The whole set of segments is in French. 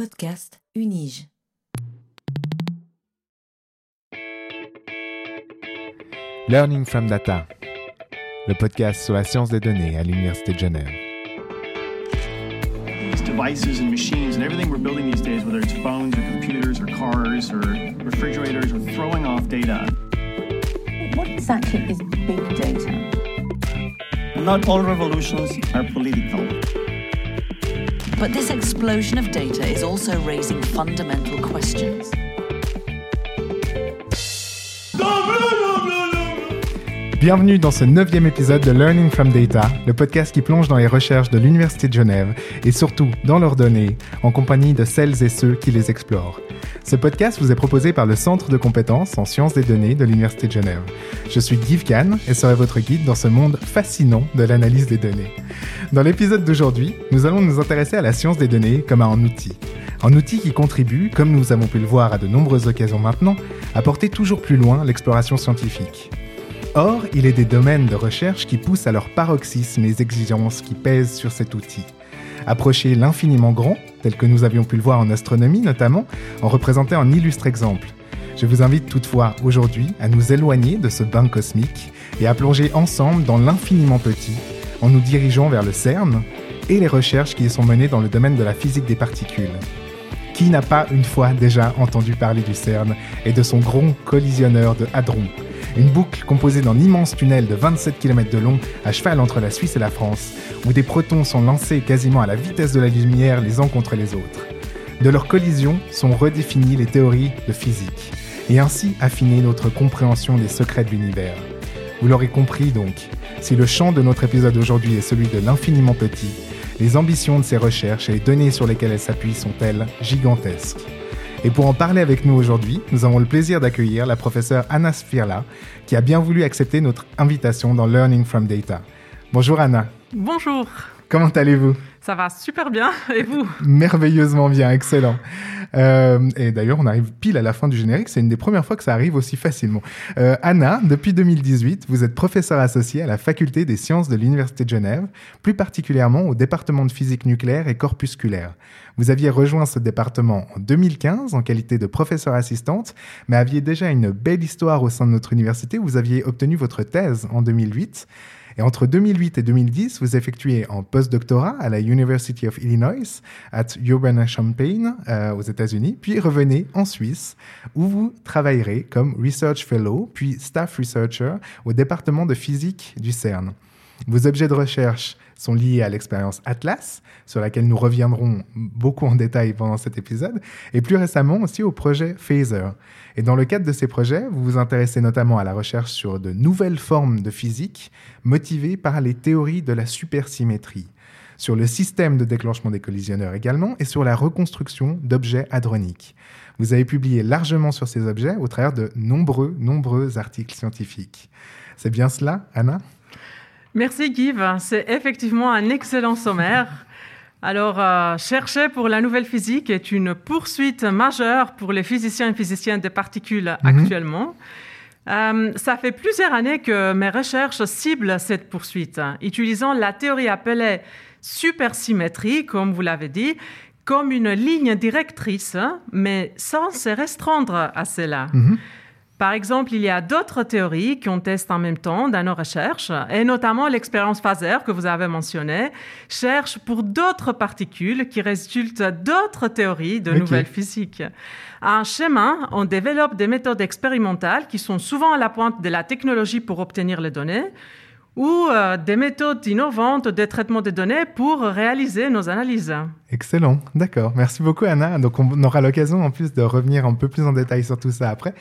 Podcast Unige. Learning from Data, le podcast sur la science des données à l'Université de Genève. These devices and machines and everything we're building these days, whether it's phones or computers or cars or refrigerators, are throwing off data. What exactly is big data? Not all revolutions are political. But this explosion of data is also raising fundamental questions. Bienvenue dans ce neuvième épisode de Learning from Data, le podcast qui plonge dans les recherches de l'Université de Genève et surtout dans leurs données, en compagnie de celles et ceux qui les explorent. Ce podcast vous est proposé par le Centre de compétences en sciences des données de l'Université de Genève. Je suis Guy Kahn et serai votre guide dans ce monde fascinant de l'analyse des données. Dans l'épisode d'aujourd'hui, nous allons nous intéresser à la science des données comme à un outil. Un outil qui contribue, comme nous avons pu le voir à de nombreuses occasions maintenant, à porter toujours plus loin l'exploration scientifique. Or, il est des domaines de recherche qui poussent à leur paroxysme les exigences qui pèsent sur cet outil. Approcher l'infiniment grand, tel que nous avions pu le voir en astronomie notamment, en représentait un illustre exemple. Je vous invite toutefois aujourd'hui à nous éloigner de ce bain cosmique et à plonger ensemble dans l'infiniment petit, en nous dirigeant vers le CERN et les recherches qui y sont menées dans le domaine de la physique des particules. Qui n'a pas une fois déjà entendu parler du CERN et de son grand collisionneur de hadrons une boucle composée d'un immense tunnel de 27 km de long à cheval entre la Suisse et la France, où des protons sont lancés quasiment à la vitesse de la lumière les uns contre les autres. De leur collision sont redéfinies les théories de physique, et ainsi affinées notre compréhension des secrets de l'univers. Vous l'aurez compris donc, si le champ de notre épisode aujourd'hui est celui de l'infiniment petit, les ambitions de ces recherches et les données sur lesquelles elles s'appuient sont elles gigantesques. Et pour en parler avec nous aujourd'hui, nous avons le plaisir d'accueillir la professeure Anna Sfirla, qui a bien voulu accepter notre invitation dans Learning from Data. Bonjour Anna. Bonjour. Comment allez-vous? Ça va super bien. Et vous? Merveilleusement bien, excellent. Euh, et d'ailleurs, on arrive pile à la fin du générique. C'est une des premières fois que ça arrive aussi facilement. Euh, Anna, depuis 2018, vous êtes professeure associée à la faculté des sciences de l'Université de Genève, plus particulièrement au département de physique nucléaire et corpusculaire. Vous aviez rejoint ce département en 2015 en qualité de professeure assistante, mais aviez déjà une belle histoire au sein de notre université. Vous aviez obtenu votre thèse en 2008. Et entre 2008 et 2010, vous effectuez un postdoctorat à la University of Illinois, at Urbana-Champaign, euh, aux États-Unis, puis revenez en Suisse, où vous travaillerez comme Research Fellow, puis Staff Researcher au département de physique du CERN. Vos objets de recherche sont liés à l'expérience Atlas, sur laquelle nous reviendrons beaucoup en détail pendant cet épisode, et plus récemment aussi au projet Phaser. Et dans le cadre de ces projets, vous vous intéressez notamment à la recherche sur de nouvelles formes de physique motivées par les théories de la supersymétrie, sur le système de déclenchement des collisionneurs également, et sur la reconstruction d'objets hadroniques. Vous avez publié largement sur ces objets au travers de nombreux, nombreux articles scientifiques. C'est bien cela, Anna? Merci Guy, c'est effectivement un excellent sommaire. Alors, euh, chercher pour la nouvelle physique est une poursuite majeure pour les physiciens et physiciennes des particules actuellement. Euh, ça fait plusieurs années que mes recherches ciblent cette poursuite, utilisant la théorie appelée supersymétrie, comme vous l'avez dit, comme une ligne directrice, mais sans se restreindre à cela. Par exemple, il y a d'autres théories qu'on teste en même temps dans nos recherches, et notamment l'expérience Phaser que vous avez mentionnée, cherche pour d'autres particules qui résultent d'autres théories de Ok. nouvelles physiques. En chemin, on développe des méthodes expérimentales qui sont souvent à la pointe de la technologie pour obtenir les données, ou euh, des méthodes innovantes de traitement des données pour réaliser nos analyses. Excellent, d'accord. Merci beaucoup Anna. Donc on aura l'occasion en plus de revenir un peu plus en détail sur tout ça après.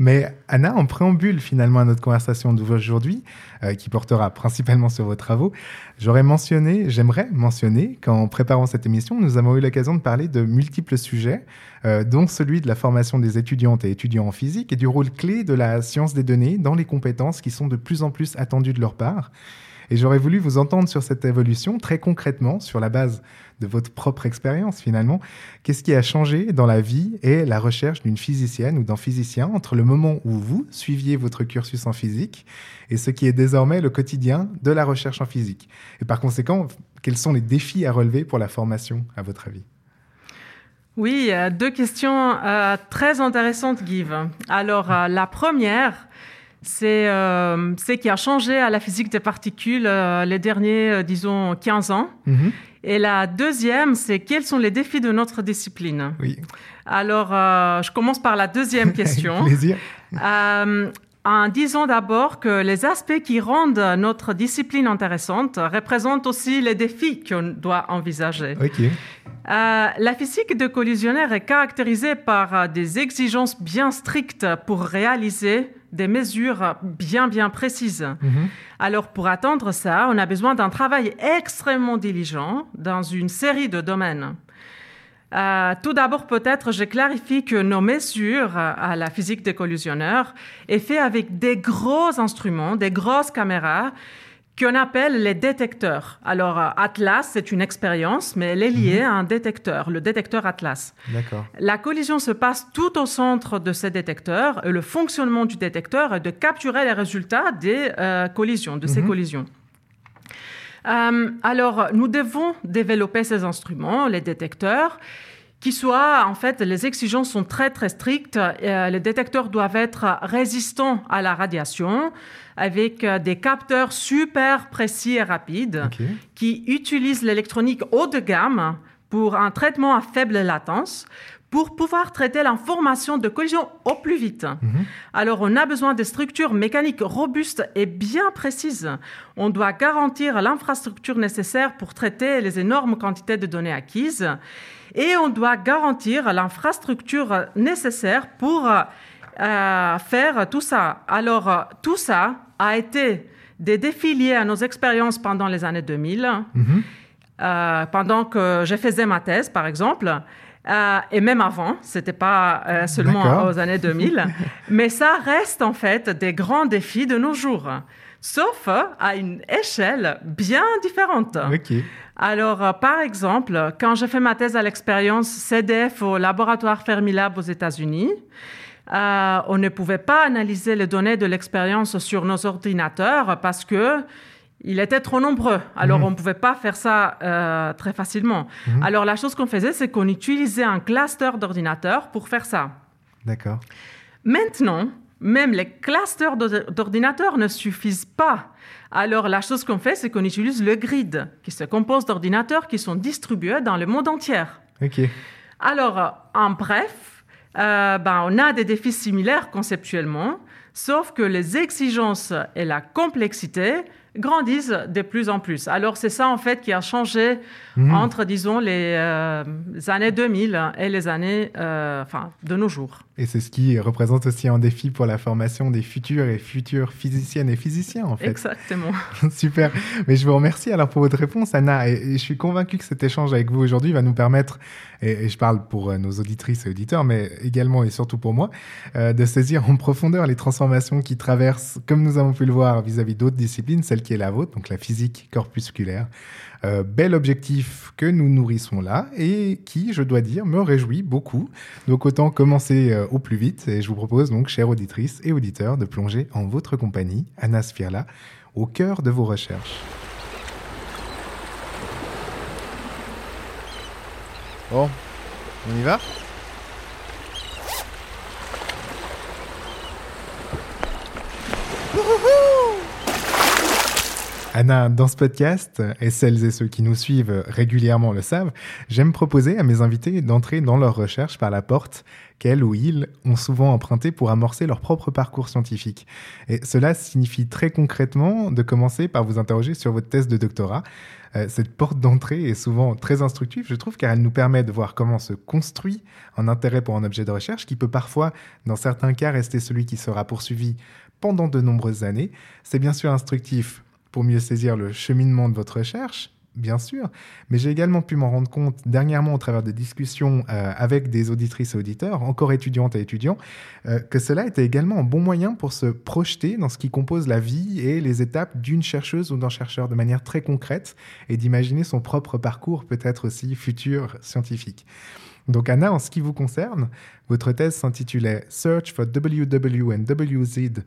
Mais Anna, en préambule finalement à notre conversation d'aujourd'hui, euh, qui portera principalement sur vos travaux, j'aurais mentionné, j'aimerais mentionner qu'en préparant cette émission, nous avons eu l'occasion de parler de multiples sujets, euh, dont celui de la formation des étudiantes et étudiants en physique et du rôle clé de la science des données dans les compétences qui sont de plus en plus attendues de leur part. Et j'aurais voulu vous entendre sur cette évolution très concrètement, sur la base de votre propre expérience finalement. Qu'est-ce qui a changé dans la vie et la recherche d'une physicienne ou d'un physicien entre le moment où vous suiviez votre cursus en physique et ce qui est désormais le quotidien de la recherche en physique? Et par conséquent, quels sont les défis à relever pour la formation, à votre avis? Oui, euh, deux questions euh, très intéressantes, Guy. Alors, euh, la première, c'est euh, ce qui a changé à la physique des particules euh, les derniers, euh, disons, 15 ans. Mhm. Et la deuxième, c'est quels sont les défis de notre discipline? Oui. Alors, euh, je commence par la deuxième question. Avec plaisir. En disant d'abord que les aspects qui rendent notre discipline intéressante représentent aussi les défis qu'on doit envisager. Ok. Euh, la physique de collisionnaire est caractérisée par des exigences bien strictes pour réaliser des mesures bien bien précises. Mhm. Alors pour atteindre ça, on a besoin d'un travail extrêmement diligent dans une série de domaines. Euh, tout d'abord, peut-être, je clarifie que nos mesures à la physique des collisionneurs est fait avec des gros instruments, des grosses caméras qu'on appelle les détecteurs. Alors, euh, Atlas, c'est une expérience, mais elle est liée à un détecteur, le détecteur Atlas. D'accord. La collision se passe tout au centre de ces détecteurs et le fonctionnement du détecteur est de capturer les résultats des euh, collisions, de ces Mhm. collisions. Euh, alors, nous devons développer ces instruments, les détecteurs, qui soient, en fait, les exigences sont très très strictes. Euh, les détecteurs doivent être résistants à la radiation, avec euh, des capteurs super précis et rapides qui utilisent l'électronique haut de gamme pour un traitement à faible latence pour pouvoir traiter l'information de collision au plus vite. Mhm. Alors, on a besoin de structures mécaniques robustes et bien précises. On doit garantir l'infrastructure nécessaire pour traiter les énormes quantités de données acquises et on doit garantir l'infrastructure nécessaire pour euh, faire tout ça. Alors, euh, tout ça a été des défis liés à nos expériences pendant les années 2000, Mhm. euh, pendant que je faisais ma thèse, par exemple. Euh, et même avant, c'était pas euh, seulement aux années 2000, mais ça reste en fait des grands défis de nos jours, sauf à une échelle bien différente. Ok. Alors, par exemple, quand j'ai fait ma thèse à l'expérience CDF au laboratoire Fermilab aux États-Unis, euh, on ne pouvait pas analyser les données de l'expérience sur nos ordinateurs parce que il était trop nombreux. Alors, on ne pouvait pas faire ça euh, très facilement. Alors, la chose qu'on faisait, c'est qu'on utilisait un cluster d'ordinateurs pour faire ça. D'accord. Maintenant, même les clusters d'or- d'ordinateurs ne suffisent pas. Alors, la chose qu'on fait, c'est qu'on utilise le grid, qui se compose d'ordinateurs qui sont distribués dans le monde entier. Ok. Alors, en bref, euh, ben, on a des défis similaires conceptuellement, sauf que les exigences et la complexité grandissent de plus en plus. Alors, c'est ça, en fait, qui a changé Mhm. entre, disons, les, euh, les années 2000 et les années, euh, enfin, de nos jours. Et c'est ce qui représente aussi un défi pour la formation des futurs et futures physiciennes et physiciens, en fait. Exactement. Super. Mais je vous remercie alors pour votre réponse, Anna. Et, et je suis convaincu que cet échange avec vous aujourd'hui va nous permettre, et, et je parle pour euh, nos auditrices et auditeurs, mais également et surtout pour moi, euh, de saisir en profondeur les transformations qui traversent, comme nous avons pu le voir vis-à-vis d'autres disciplines, celle qui est la vôtre, donc la physique corpusculaire. Euh, bel objectif que nous nourrissons là et qui, je dois dire, me réjouit beaucoup. Donc autant commencer euh, au plus vite. Et je vous propose donc, chères auditrices et auditeurs, de plonger en votre compagnie, Anna Sfirla, au cœur de vos recherches. Bon, on y va? Anna, dans ce podcast, et celles et ceux qui nous suivent régulièrement le savent, j'aime proposer à mes invités d'entrer dans leurs recherches par la porte qu'elles ou ils ont souvent empruntée pour amorcer leur propre parcours scientifique. Et cela signifie très concrètement de commencer par vous interroger sur votre thèse de doctorat. Euh, cette porte d'entrée est souvent très instructive, je trouve, car elle nous permet de voir comment se construit un intérêt pour un objet de recherche qui peut parfois, dans certains cas, rester celui qui sera poursuivi pendant de nombreuses années. C'est bien sûr instructif pour mieux saisir le cheminement de votre recherche, bien sûr, mais j'ai également pu m'en rendre compte dernièrement au travers de discussions euh, avec des auditrices et auditeurs, encore étudiantes et étudiants, euh, que cela était également un bon moyen pour se projeter dans ce qui compose la vie et les étapes d'une chercheuse ou d'un chercheur de manière très concrète et d'imaginer son propre parcours, peut-être aussi futur scientifique. Donc Anna, en ce qui vous concerne, votre thèse s'intitulait Search for WW and WZ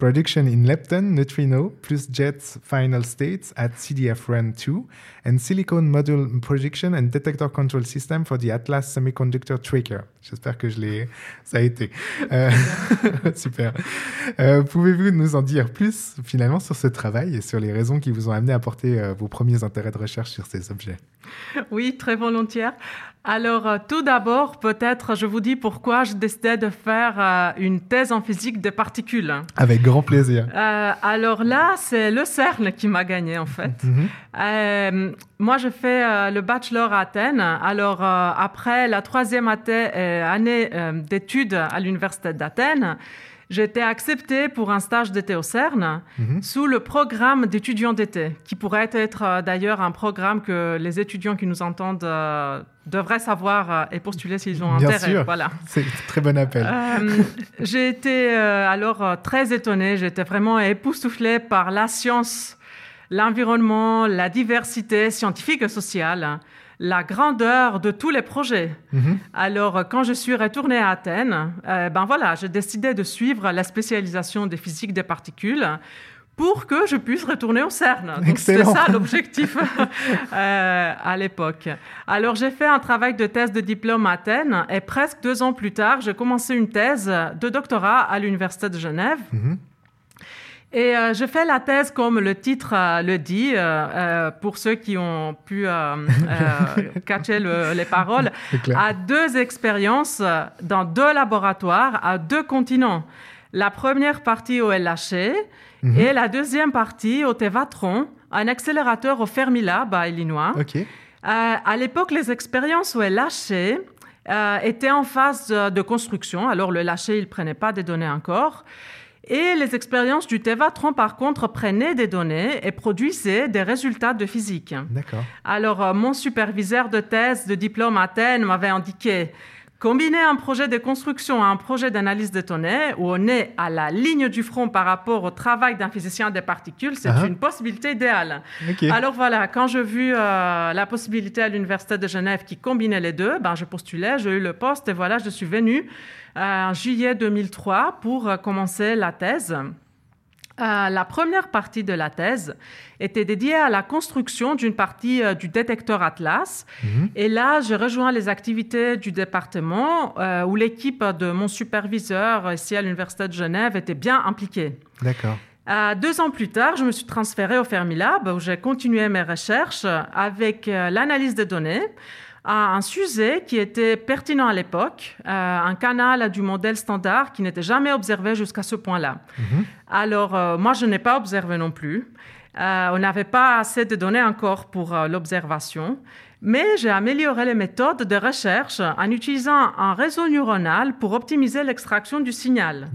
Production in lepton, neutrino, plus jets final states at CDF Run 2, and silicon module projection and detector control system for the Atlas Semiconductor Tracker. J'espère que je l'ai, ça a été. Euh, super. Euh, Pouvez-vous nous en dire plus finalement sur ce travail et sur les raisons qui vous ont amené à porter euh, vos premiers intérêts de recherche sur ces objets? Oui, très volontiers. Alors, euh, tout d'abord, peut-être je vous dis pourquoi je décidais de faire euh, une thèse en physique des particules. Avec grand plaisir. Euh, alors là, c'est le CERN qui m'a gagné en fait. Mhm. Euh, moi, je fais le bachelor à Athènes. Alors, après la troisième année d'études à l'université d'Athènes, j'ai été acceptée pour un stage d'été au CERN Mhm. sous le programme d'étudiants d'été, qui pourrait être euh, d'ailleurs un programme que les étudiants qui nous entendent euh, devraient savoir euh, et postuler s'ils ont Bien intérêt. sûr. Voilà. C'est un très bon appel. Euh, j'ai été euh, alors très étonnée, j'étais vraiment époustouflée par la science, l'environnement, la diversité scientifique et sociale, la grandeur de tous les projets. Mhm. Alors, quand je suis retournée à Athènes, euh, ben voilà, j'ai décidé de suivre la spécialisation des physiques des particules pour que je puisse retourner au CERN. C'était ça l'objectif euh, à l'époque. Alors, j'ai fait un travail de thèse de diplôme à Athènes et presque deux ans plus tard, j'ai commencé une thèse de doctorat à l'Université de Genève. Mhm. Et euh, je fais la thèse comme le titre euh, le dit, euh, euh, pour ceux qui ont pu euh, euh, catcher le- les paroles, à deux expériences dans deux laboratoires à deux continents. La première partie au LHC Mhm. et la deuxième partie au Tevatron, un accélérateur au Fermilab à Illinois. Ok. Euh, à l'époque, les expériences au LHC euh, étaient en phase de, de construction. Alors, le LHC, il ne prenait pas des données encore. Et les expériences du Tevatron, par contre, prenaient des données et produisaient des résultats de physique. D'accord. Alors, euh, mon superviseur de thèse de diplôme à Athènes m'avait indiqué Combiner un projet de construction à un projet d'analyse de données, où on est à la ligne du front par rapport au travail d'un physicien des particules, c'est Ah. une possibilité idéale. Alors voilà, quand j'ai vu euh, la possibilité à l'Université de Genève qui combinait les deux, ben, je postulais, j'ai eu le poste et voilà, je suis venue en juillet 2003 pour euh, commencer la thèse. Euh, la première partie de la thèse était dédiée à la construction d'une partie euh, du détecteur Atlas. Mhm. Et là, je rejoins les activités du département euh, où l'équipe de mon superviseur ici à l'Université de Genève était bien impliquée. D'accord. Euh, deux ans plus tard, je me suis transférée au Fermilab où j'ai continué mes recherches avec euh, l'analyse des données à un sujet qui était pertinent à l'époque, euh, un canal du modèle standard qui n'était jamais observé jusqu'à ce point-là. Mhm. Alors, euh, moi, je n'ai pas observé non plus. Euh, on n'avait pas assez de données encore pour l'observation. Mais j'ai amélioré les méthodes de recherche en utilisant un réseau neuronal pour optimiser l'extraction du signal.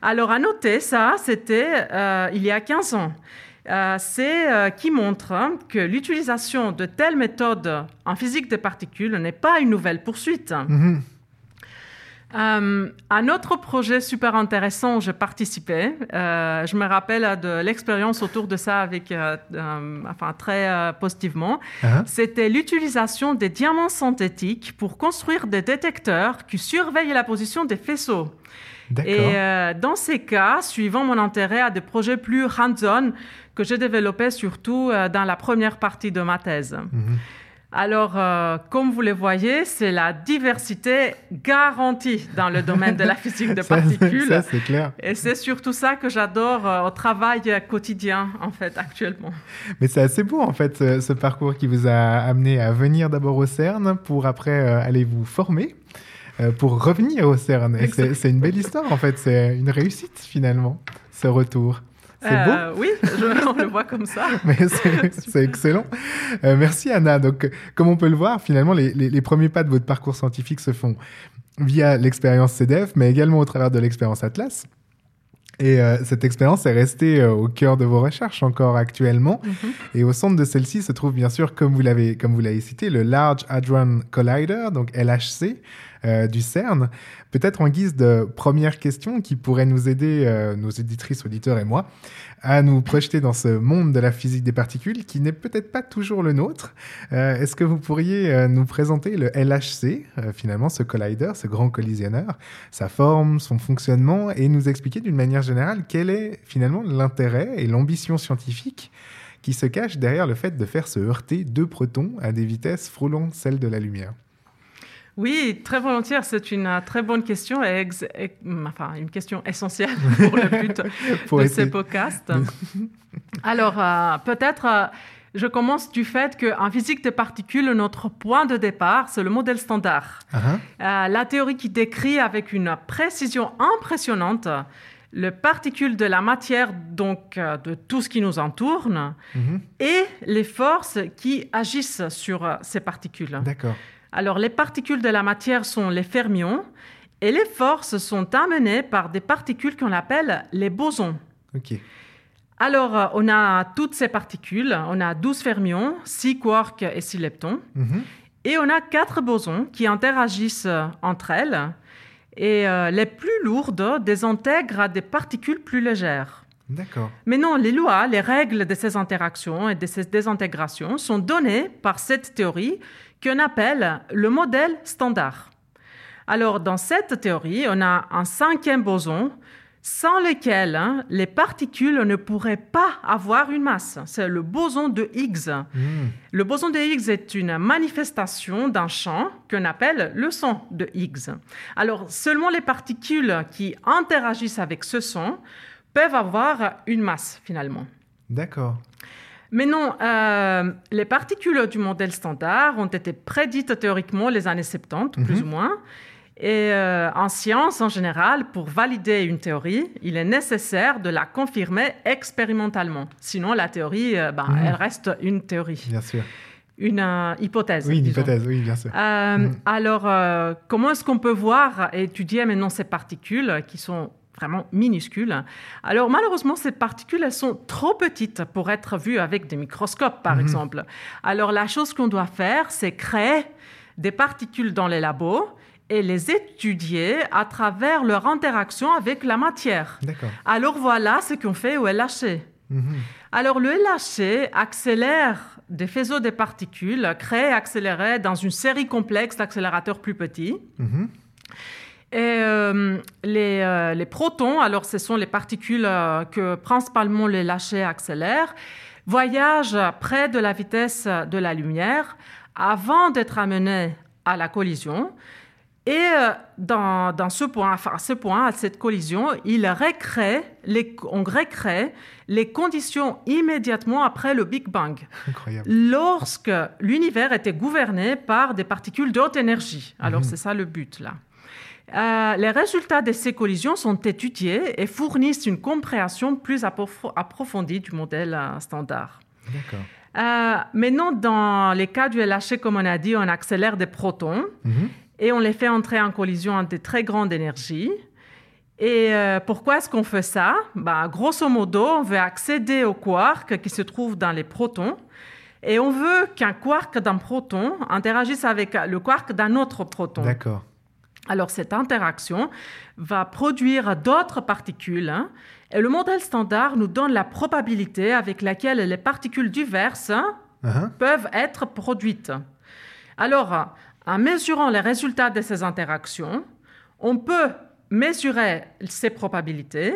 Alors, à noter, ça, c'était il y a 15 ans. Euh, c'est euh, qui montre hein, que l'utilisation de telles méthodes en physique des particules n'est pas une nouvelle poursuite. Mhm. Euh, un autre projet super intéressant où j'ai participé, euh, je me rappelle de l'expérience autour de ça avec, euh, enfin très positivement, Ah. c'était l'utilisation des diamants synthétiques pour construire des détecteurs qui surveillent la position des faisceaux. Et dans ces cas, suivant mon intérêt à des projets plus hands-on que j'ai développés surtout euh, dans la première partie de ma thèse. Mhm. Alors, euh, comme vous le voyez, c'est la diversité garantie dans le domaine de la physique Ça, particules. ça, c'est clair. Et c'est surtout ça que j'adore euh, au travail quotidien, en fait, actuellement. Mais c'est assez beau, en fait, ce, ce parcours qui vous a amené à venir d'abord au CERN pour après euh, aller vous former, pour revenir au CERN. C'est une belle histoire, en fait. C'est une réussite, finalement, ce retour. C'est beau. Euh, Oui, je, on le voit comme ça. Mais c'est excellent. Euh, merci Anna. Donc, comme on peut le voir, finalement, les, les- les premiers pas de votre parcours scientifique se font via l'expérience CDF, mais également au travers de l'expérience Atlas. Et euh, cette expérience est restée euh, au cœur de vos recherches encore actuellement. Et au centre de celle-ci se trouve bien sûr, comme vous l'avez comme vous l'avez cité, le Large Hadron Collider, donc LHC euh, du CERN. Peut-être en guise de première question qui pourrait nous aider, euh, nos éditrices, auditeurs et moi, à nous projeter dans ce monde de la physique des particules qui n'est peut-être pas toujours le nôtre. Euh, Est-ce que vous pourriez euh, nous présenter le LHC, euh, finalement ce collider, ce grand collisionneur, sa forme, son fonctionnement, et nous expliquer d'une manière générale quel est finalement l'intérêt et l'ambition scientifique qui se cache derrière le fait de faire se heurter deux protons à des vitesses frôlant celles de la lumière? Oui, très volontiers. C'est une euh, très bonne question et, ex- et- enfin, une question essentielle pour le but Pour de essayer- ce podcast. Alors, euh, peut-être, euh, je commence du fait qu'en physique des particules, notre point de départ, c'est le modèle standard. Ah, Euh, la théorie qui décrit avec une précision impressionnante les particules de la matière, donc euh, de tout ce qui nous entoure, Mhm. et les forces qui agissent sur euh, ces particules. D'accord. Alors, les particules de la matière sont les fermions et les forces sont amenées par des particules qu'on appelle les bosons. Ok. Alors, euh, on a toutes ces particules, on a 12 fermions, 6 quarks et 6 leptons, Mhm. et on a 4 bosons qui interagissent euh, entre elles, et euh, les plus lourdes désintègrent à des particules plus légères. D'accord. Mais non, les lois, les règles de ces interactions et de ces désintégrations sont données par cette théorie qu'on appelle le modèle standard. Alors, dans cette théorie, on a un cinquième boson sans lequel hein, les particules ne pourraient pas avoir une masse. C'est le boson de Higgs. Mhm. Le boson de Higgs est une manifestation d'un champ qu'on appelle le son de Higgs. Alors, seulement les particules qui interagissent avec ce son peuvent avoir une masse finalement. D'accord. Mais non, euh, les particules du modèle standard ont été prédites théoriquement les années 70, plus ou moins. Et euh, en science, en général, pour valider une théorie, il est nécessaire de la confirmer expérimentalement. Sinon, la théorie, euh, ben, Mhm. elle reste une théorie, Bien sûr. une euh, hypothèse. Oui, une disons. hypothèse, oui, bien sûr. Mhm. Alors, comment est-ce qu'on peut voir et étudier maintenant ces particules qui sont vraiment minuscules Alors, malheureusement, ces particules, elles sont trop petites pour être vues avec des microscopes, par Mhm. exemple. Alors, la chose qu'on doit faire, c'est créer des particules dans les labos et les étudier à travers leur interaction avec la matière. Alors, voilà ce qu'on fait au LHC. Mhm. Alors, le LHC accélère des faisceaux de particules créés et accélérés dans une série complexe d'accélérateurs plus petits. Mhm. Et euh, les, euh, les protons, alors ce sont les particules euh, que principalement le LHC accélère, voyagent près de la vitesse de la lumière avant d'être amenés à la collision. Et dans, dans ce point, enfin, à ce point, à cette collision, il les, on recrée les conditions immédiatement après le Big Bang, Incroyable. lorsque l'univers était gouverné par des particules de haute énergie. Alors Mhm. c'est ça le but là. Euh, les résultats de ces collisions sont étudiés et fournissent une compréhension plus approf- approfondie du modèle euh, standard. D'accord. Euh, maintenant, dans les cas du LHC, comme on a dit, on accélère des protons Mhm. et on les fait entrer en collision à de très grandes énergies. Et euh, pourquoi est-ce qu'on fait ça? Ben, Grosso modo, on veut accéder au quark qui se trouve dans les protons. Et on veut qu'un quark d'un proton interagisse avec le quark d'un autre proton. D'accord. Alors cette interaction va produire d'autres particules hein, et le modèle standard nous donne la probabilité avec laquelle les particules diverses Mhm. peuvent être produites. Alors, en mesurant les résultats de ces interactions, on peut mesurer ces probabilités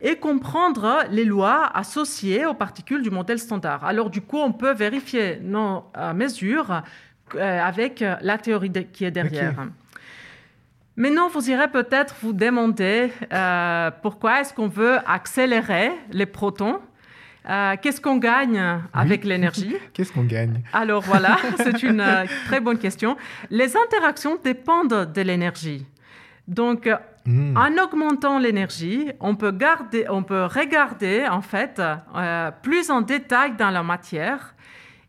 et comprendre les lois associées aux particules du modèle standard. Alors, du coup, on peut vérifier nos euh, mesures euh, avec la théorie qui est derrière. Maintenant, vous irez peut-être vous demander euh, pourquoi est-ce qu'on veut accélérer les protons? Euh, Qu'est-ce qu'on gagne avec l'énergie? Qu'est-ce qu'on gagne? Alors voilà, c'est une euh, très bonne question. Les interactions dépendent de l'énergie. Donc, Mhm. en augmentant l'énergie, on peut garder, on peut regarder en fait euh, plus en détail dans la matière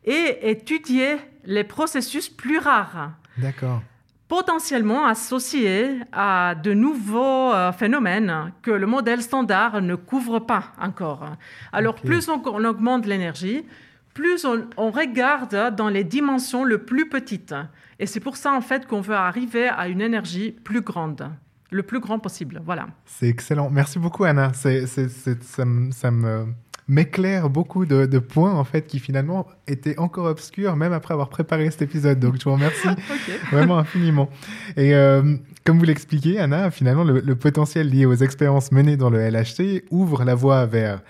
et étudier les processus plus rares, D'accord. Potentiellement associés à de nouveaux euh, phénomènes que le modèle standard ne couvre pas encore. Alors, plus on, on augmente l'énergie, plus on, on regarde dans les dimensions les plus petites. Et c'est pour ça, en fait, qu'on veut arriver à une énergie plus grande, le plus grand possible. Voilà. C'est excellent. Merci beaucoup, Anna. C'est, ça me m'éclaire beaucoup de, de points en fait qui finalement étaient encore obscurs même après avoir préparé cet épisode. Donc je vous remercie vraiment infiniment. Et euh, comme vous l'expliquez, Anna, finalement le, le potentiel lié aux expériences menées dans le LHC ouvre la voie vers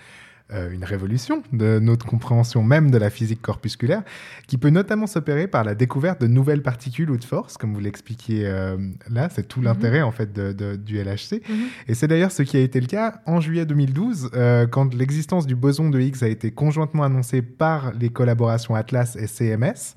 euh, une révolution de notre compréhension même de la physique corpusculaire, qui peut notamment s'opérer par la découverte de nouvelles particules ou de forces, comme vous l'expliquiez euh, là. C'est tout l'intérêt en fait de, de- du LHC. Mhm. Et c'est d'ailleurs ce qui a été le cas en juillet 2012, euh, quand l'existence du boson de Higgs a été conjointement annoncée par les collaborations Atlas et CMS.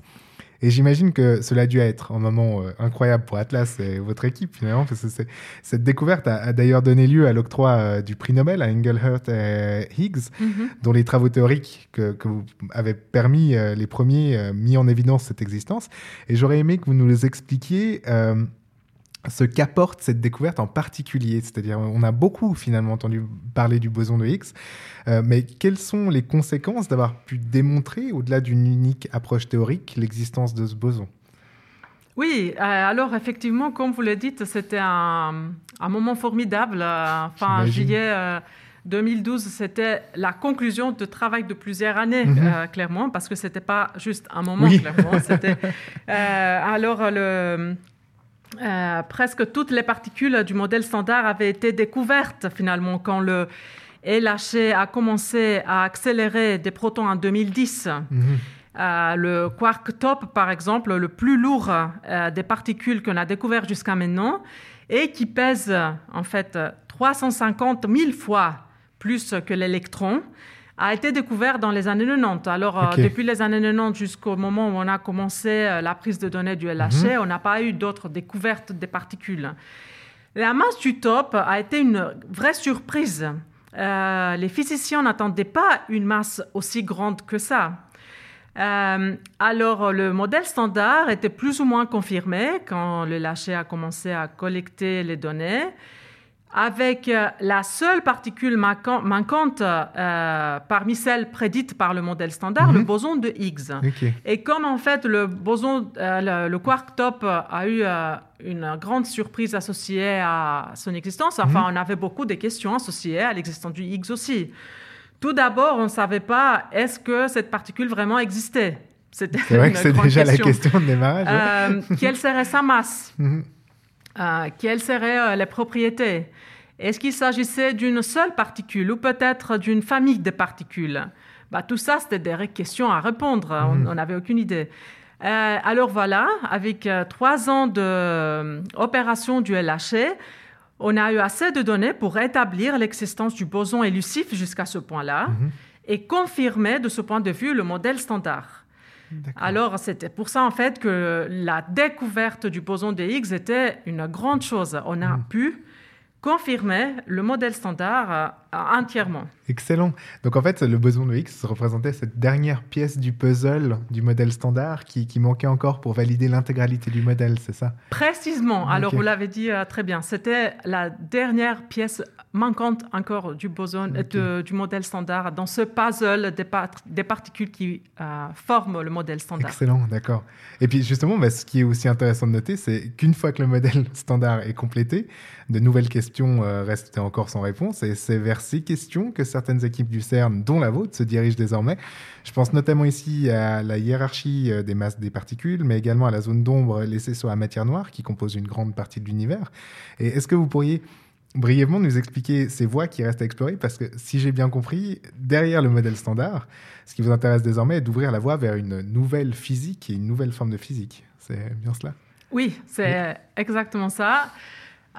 Et j'imagine que cela a dû être un moment euh, incroyable pour Atlas et votre équipe finalement, parce que cette découverte a, a d'ailleurs donné lieu à l'octroi euh, du prix Nobel à Engelhart et Higgs, Mhm. dont les travaux théoriques que, que vous avez permis, euh, les premiers, mis en évidence cette existence. Et j'aurais aimé que vous nous expliquiez euh, ce qu'apporte cette découverte en particulier. C'est-à-dire, on a beaucoup finalement entendu parler du boson de Higgs, euh, mais quelles sont les conséquences d'avoir pu démontrer, au-delà d'une unique approche théorique, l'existence de ce boson? Oui, euh, alors effectivement, comme vous le dites, c'était un, un moment formidable. euh, Enfin, J'imagine. juillet euh, 2012, c'était la conclusion de travail de plusieurs années, Mhm. euh, clairement, parce que c'était pas juste un moment, Oui. clairement. Alors, le, euh, presque toutes les particules du modèle standard avaient été découvertes finalement quand le LHC a commencé à accélérer des protons en 2010. Mhm. Euh, le quark top, par exemple, le plus lourd euh, des particules qu'on a découvert jusqu'à maintenant, et qui pèse en fait 350 000 fois plus que l'électron, a été découvert dans les années 90. Alors, euh, depuis les années 90 jusqu'au moment où on a commencé euh, la prise de données du LHC, on n'a pas eu d'autres découvertes des particules. La masse du top a été une vraie surprise. Euh, les physiciens n'attendaient pas une masse aussi grande que ça. Euh, alors, le modèle standard était plus ou moins confirmé quand le lâcher a commencé à collecter les données, avec euh, la seule particule manquan- manquante euh, parmi celles prédites par le modèle standard, Mhm. le boson de Higgs. Et comme en fait le boson, euh, le, le quark top a eu euh, une grande surprise associée à son existence, enfin on avait beaucoup de questions associées à l'existence du Higgs aussi. Tout d'abord, on ne savait pas est-ce que cette particule vraiment existait? C'était C'est vrai que c'est déjà la question. de démarrage. ouais. Quelle serait sa masse? Mhm. Euh, Quelles seraient euh, les propriétés? Est-ce qu'il s'agissait d'une seule particule ou peut-être d'une famille de particules? Bah, Tout ça, c'était des questions à répondre. On- On n'avait aucune idée. Euh, alors voilà, avec euh, trois ans d'opération du LHC, on a eu assez de données pour établir l'existence du boson élusif jusqu'à ce point-là et confirmer de ce point de vue le modèle standard. Alors, c'était pour ça, en fait, que la découverte du boson de Higgs était une grande chose. On a pu confirmer le modèle standard euh, entièrement. Excellent. Donc en fait, le boson de Higgs représentait cette dernière pièce du puzzle du modèle standard qui, qui manquait encore pour valider l'intégralité du modèle, c'est ça? Précisément, alors vous l'avez dit euh, très bien, c'était la dernière pièce manquante encore du boson, euh, de- du modèle standard dans ce puzzle des, part- des particules qui euh, forment le modèle standard. Excellent, d'accord. Et puis justement, bah, ce qui est aussi intéressant de noter, c'est qu'une fois que le modèle standard est complété, de nouvelles questions euh, restent encore sans réponse. Et c'est vers ces questions que certaines équipes du CERN, dont la vôtre, se dirigent désormais. Je pense notamment ici à la hiérarchie euh, des masses des particules, mais également à la zone d'ombre laissée sur la matière noire, qui compose une grande partie de l'univers. Et est-ce que vous pourriez brièvement nous expliquer ces voies qui restent à explorer? Parce que si j'ai bien compris, derrière le modèle standard, ce qui vous intéresse désormais est d'ouvrir la voie vers une nouvelle physique et une nouvelle forme de physique. C'est bien cela? Oui, c'est exactement ça.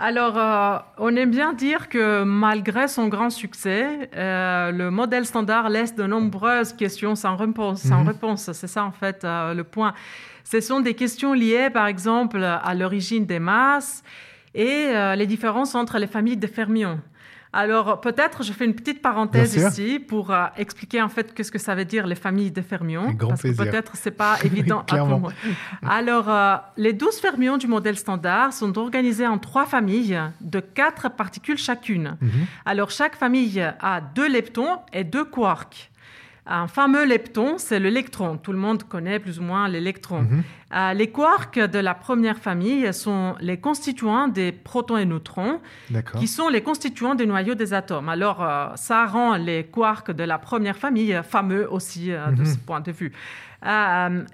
Alors, euh, on aime bien dire que malgré son grand succès, euh, le modèle standard laisse de nombreuses questions sans réponse. Sans Mhm. réponse. C'est ça, en fait, euh, le point. Ce sont des questions liées, par exemple, à l'origine des masses et euh, les différences entre les familles de fermions. Alors, peut-être, je fais une petite parenthèse ici pour euh, expliquer en fait qu'est-ce que ça veut dire les familles de fermions. Parce que peut-être c'est pas évident à tout le monde. Alors, euh, les 12 fermions du modèle standard sont organisés en trois familles de quatre particules chacune. Mhm. Alors, chaque famille a deux leptons et deux quarks. Un fameux lepton, c'est l'électron. Tout le monde connaît plus ou moins l'électron. Mhm. Euh, les quarks de la première famille sont les constituants des protons et neutrons, qui sont les constituants des noyaux des atomes. Alors, euh, ça rend les quarks de la première famille fameux aussi euh, de Mhm. ce point de vue.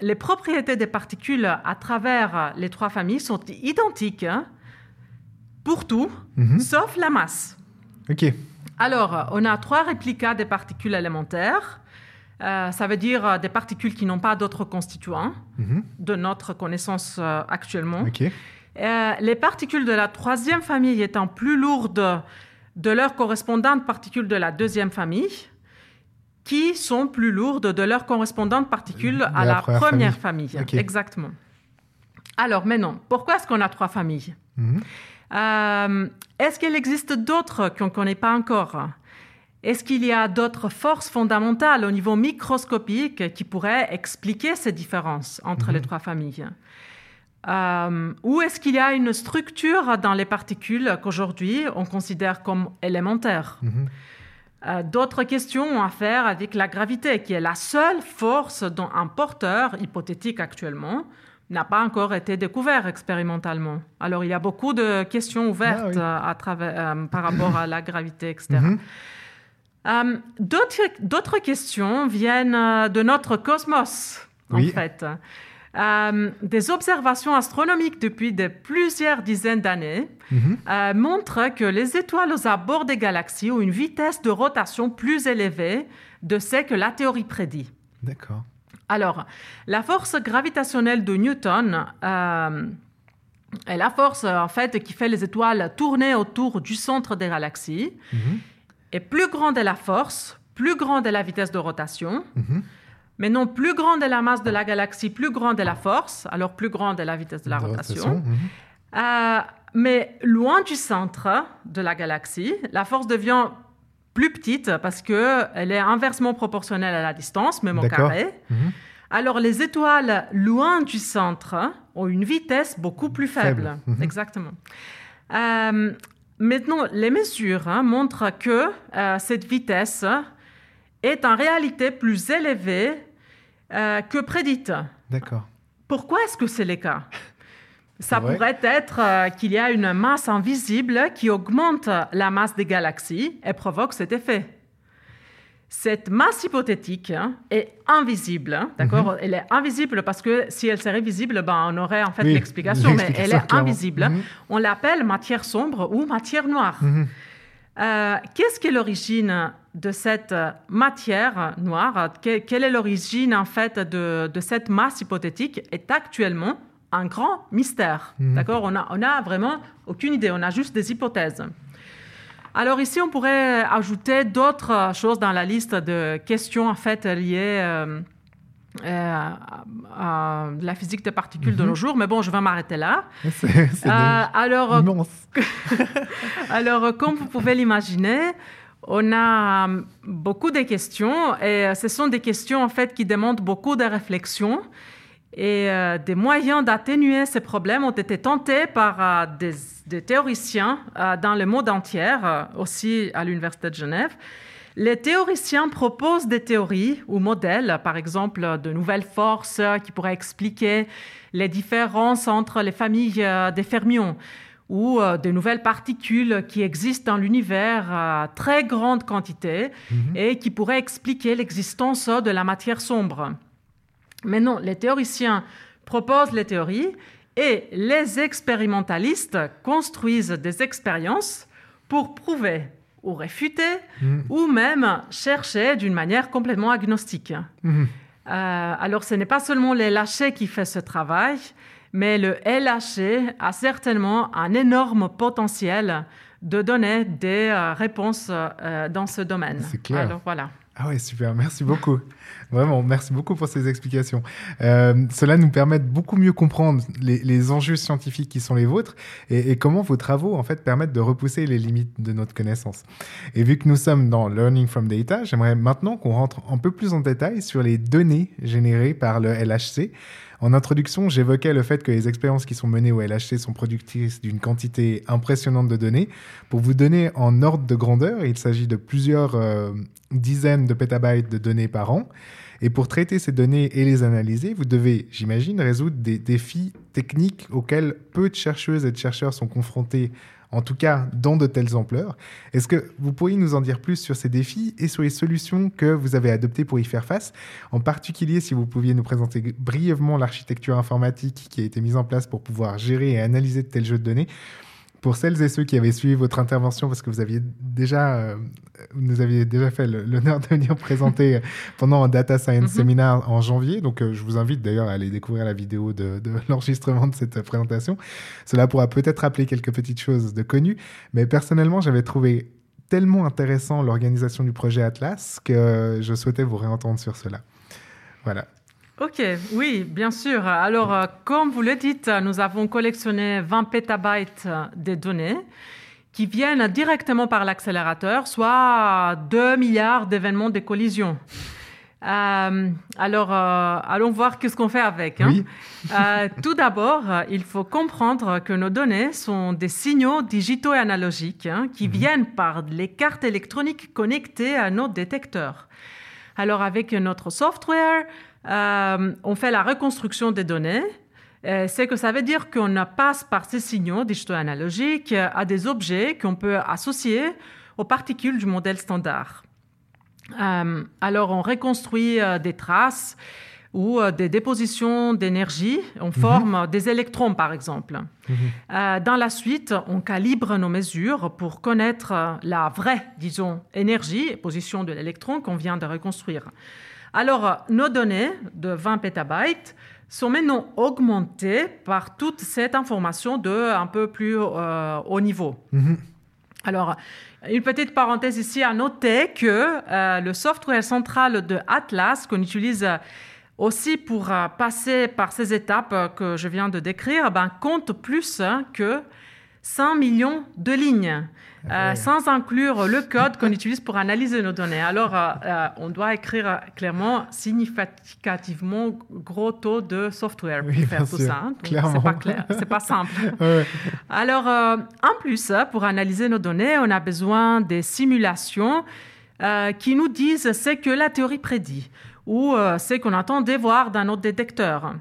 Les propriétés des particules à travers les trois familles sont identiques hein, pour tout, Mhm. sauf la masse. Ok. Alors, on a trois réplicas des particules élémentaires. Euh, ça veut dire euh, des particules qui n'ont pas d'autres constituants Mhm. de notre connaissance euh, actuellement. Euh, les particules de la troisième famille étant plus lourdes de leurs correspondantes particules de la deuxième famille, qui sont plus lourdes de leurs correspondantes particules à la la, première première famille. Exactement. Alors maintenant, pourquoi est-ce qu'on a trois familles? Mhm. Est-ce qu'il existe d'autres qu'on ne connaît pas encore? Est-ce qu'il y a d'autres forces fondamentales au niveau microscopique qui pourraient expliquer ces différences entre les trois familles? Euh, Ou est-ce qu'il y a une structure dans les particules qu'aujourd'hui on considère comme élémentaire? Mhm. Euh, D'autres questions ont à faire avec la gravité, qui est la seule force dont un porteur, hypothétique actuellement, n'a pas encore été découvert expérimentalement. Alors il y a beaucoup de questions ouvertes Ah oui. euh, à travers, euh, par rapport à la gravité, etc. Mhm. Euh, D'autres questions viennent euh, de notre cosmos, en fait. Euh, des observations astronomiques depuis de plusieurs dizaines d'années Mhm. euh, montrent que les étoiles aux abords des galaxies ont une vitesse de rotation plus élevée de ce que la théorie prédit. D'accord. Alors, la force gravitationnelle de Newton est la force en fait qui fait les étoiles tourner autour du centre des galaxies. Mhm. Et plus grande est la force, plus grande est la vitesse de rotation. Mhm. Mais non, plus grande est la masse de la galaxie, plus grande est la force, alors plus grande est la vitesse de la De rotation. Mhm. Euh, mais loin du centre de la galaxie, la force devient plus petite parce qu'elle est inversement proportionnelle à la distance, même au D'accord. carré. Mhm. Alors les étoiles loin du centre ont une vitesse beaucoup plus faible. Faible. Exactement. Euh, maintenant, les mesures hein, montrent que euh, cette vitesse est en réalité plus élevée euh, que prédite. D'accord. Pourquoi est-ce que c'est le cas? Ça Ouais. pourrait être euh, qu'il y a une masse invisible qui augmente la masse des galaxies et provoque cet effet. Cette masse hypothétique hein, est invisible, hein, d'accord Mhm. Elle est invisible parce que si elle serait visible, ben, on aurait en fait Oui, l'explication, mais elle est clairement. invisible. Mhm. On l'appelle matière sombre ou matière noire. Mhm. Euh, Qu'est-ce qui est l'origine de cette matière noire? Que- Quelle est l'origine en fait de, de cette masse hypothétique? Est actuellement un grand mystère. D'accord? On a, on a vraiment aucune idée. On a juste des hypothèses. Alors ici, on pourrait ajouter d'autres euh, choses dans la liste de questions en fait liées euh, euh, à, la physique des particules de Mhm. nos jours. Mais bon, je vais m'arrêter là. C'est Euh, alors, alors, euh, comme vous pouvez l'imaginer, on a euh, beaucoup de questions et euh, ce sont des questions en fait qui demandent beaucoup de réflexion et euh, des moyens d'atténuer ces problèmes ont été tentés par euh, des, des théoriciens euh, dans le monde entier, aussi à l'Université de Genève. Les théoriciens proposent des théories ou modèles, par exemple de nouvelles forces qui pourraient expliquer les différences entre les familles des fermions ou euh, de nouvelles particules qui existent dans l'univers à très grande quantité Mhm. et qui pourraient expliquer l'existence de la matière sombre. Mais non, les théoriciens proposent les théories et les expérimentalistes construisent des expériences pour prouver ou réfuter Mhm. ou même chercher d'une manière complètement agnostique. Mhm. Euh, alors, ce n'est pas seulement le LHC qui fait ce travail, mais le LHC a certainement un énorme potentiel de donner des euh, réponses euh, dans ce domaine. C'est clair. Alors, voilà. Ah ouais, super, merci beaucoup. Vraiment, merci beaucoup pour ces explications. Euh, cela nous permet de beaucoup mieux comprendre les, enjeux scientifiques qui sont les vôtres et, et comment vos travaux en fait permettent de repousser les limites de notre connaissance. Et vu que nous sommes dans Learning from Data, j'aimerais maintenant qu'on rentre un peu plus en détail sur les données générées par le LHC. En introduction, j'évoquais le fait que les expériences qui sont menées au LHC sont productrices d'une quantité impressionnante de données. Pour vous donner en ordre de grandeur, il s'agit de plusieurs euh, dizaines de pétabytes de données par an. Et pour traiter ces données et les analyser, vous devez, j'imagine, résoudre des défis techniques auxquels peu de chercheuses et de chercheurs sont confrontés en tout cas dans de telles ampleurs. Est-ce que vous pourriez nous en dire plus sur ces défis et sur les solutions que vous avez adoptées pour y faire face? En particulier, si vous pouviez nous présenter brièvement l'architecture informatique qui a été mise en place pour pouvoir gérer et analyser de tels jeux de données pour celles et ceux qui avaient suivi votre intervention, parce que vous aviez déjà, euh, nous aviez déjà fait l'honneur de venir présenter pendant un Data Science mhm. Seminar en janvier. Donc, euh, je vous invite d'ailleurs à aller découvrir la vidéo de, de l'enregistrement de cette présentation. Cela pourra peut-être rappeler quelques petites choses de connues, mais personnellement, j'avais trouvé tellement intéressant l'organisation du projet Atlas que je souhaitais vous réentendre sur cela. Voilà. Ok, oui, bien sûr. Alors, euh, comme vous le dites, nous avons collectionné 20 pétabytes de données qui viennent directement par l'accélérateur, soit 2 milliards d'événements de collision. Euh, alors, euh, allons voir qu'est-ce qu'on fait avec. Hein. tout d'abord, il faut comprendre que nos données sont des signaux digitaux et analogiques hein, qui mhm. viennent par les cartes électroniques connectées à nos détecteurs. Alors, avec notre software, euh, on fait la reconstruction des données. Euh, c'est que ça veut dire qu'on passe par ces signaux digitaux analogiques à des objets qu'on peut associer aux particules du modèle standard. Euh, alors, on reconstruit des traces ou des dépositions d'énergie en mhm. forme des électrons, par exemple. Mhm. dans la suite, on calibre nos mesures pour connaître la vraie, disons, énergie et position de l'électron qu'on vient de reconstruire. Alors, nos données de 20 pétabytes sont maintenant augmentées par toute cette information de un peu plus euh, haut niveau. Mhm. Alors, une petite parenthèse ici à noter que euh, le software central de Atlas qu'on utilise aussi pour euh, passer par ces étapes que je viens de décrire, ben, compte plus hein, que 100 millions de lignes. Euh, sans inclure le code qu'on utilise pour analyser nos données. Alors, euh, euh, on doit écrire clairement significativement gros taux de software pour faire tout ça. Hein. C'est pas clair, c'est pas simple. Alors, en plus, pour analyser nos données, on a besoin des simulations qui nous disent ce que la théorie prédit ou ce qu'on attendait voir dans notre détecteur.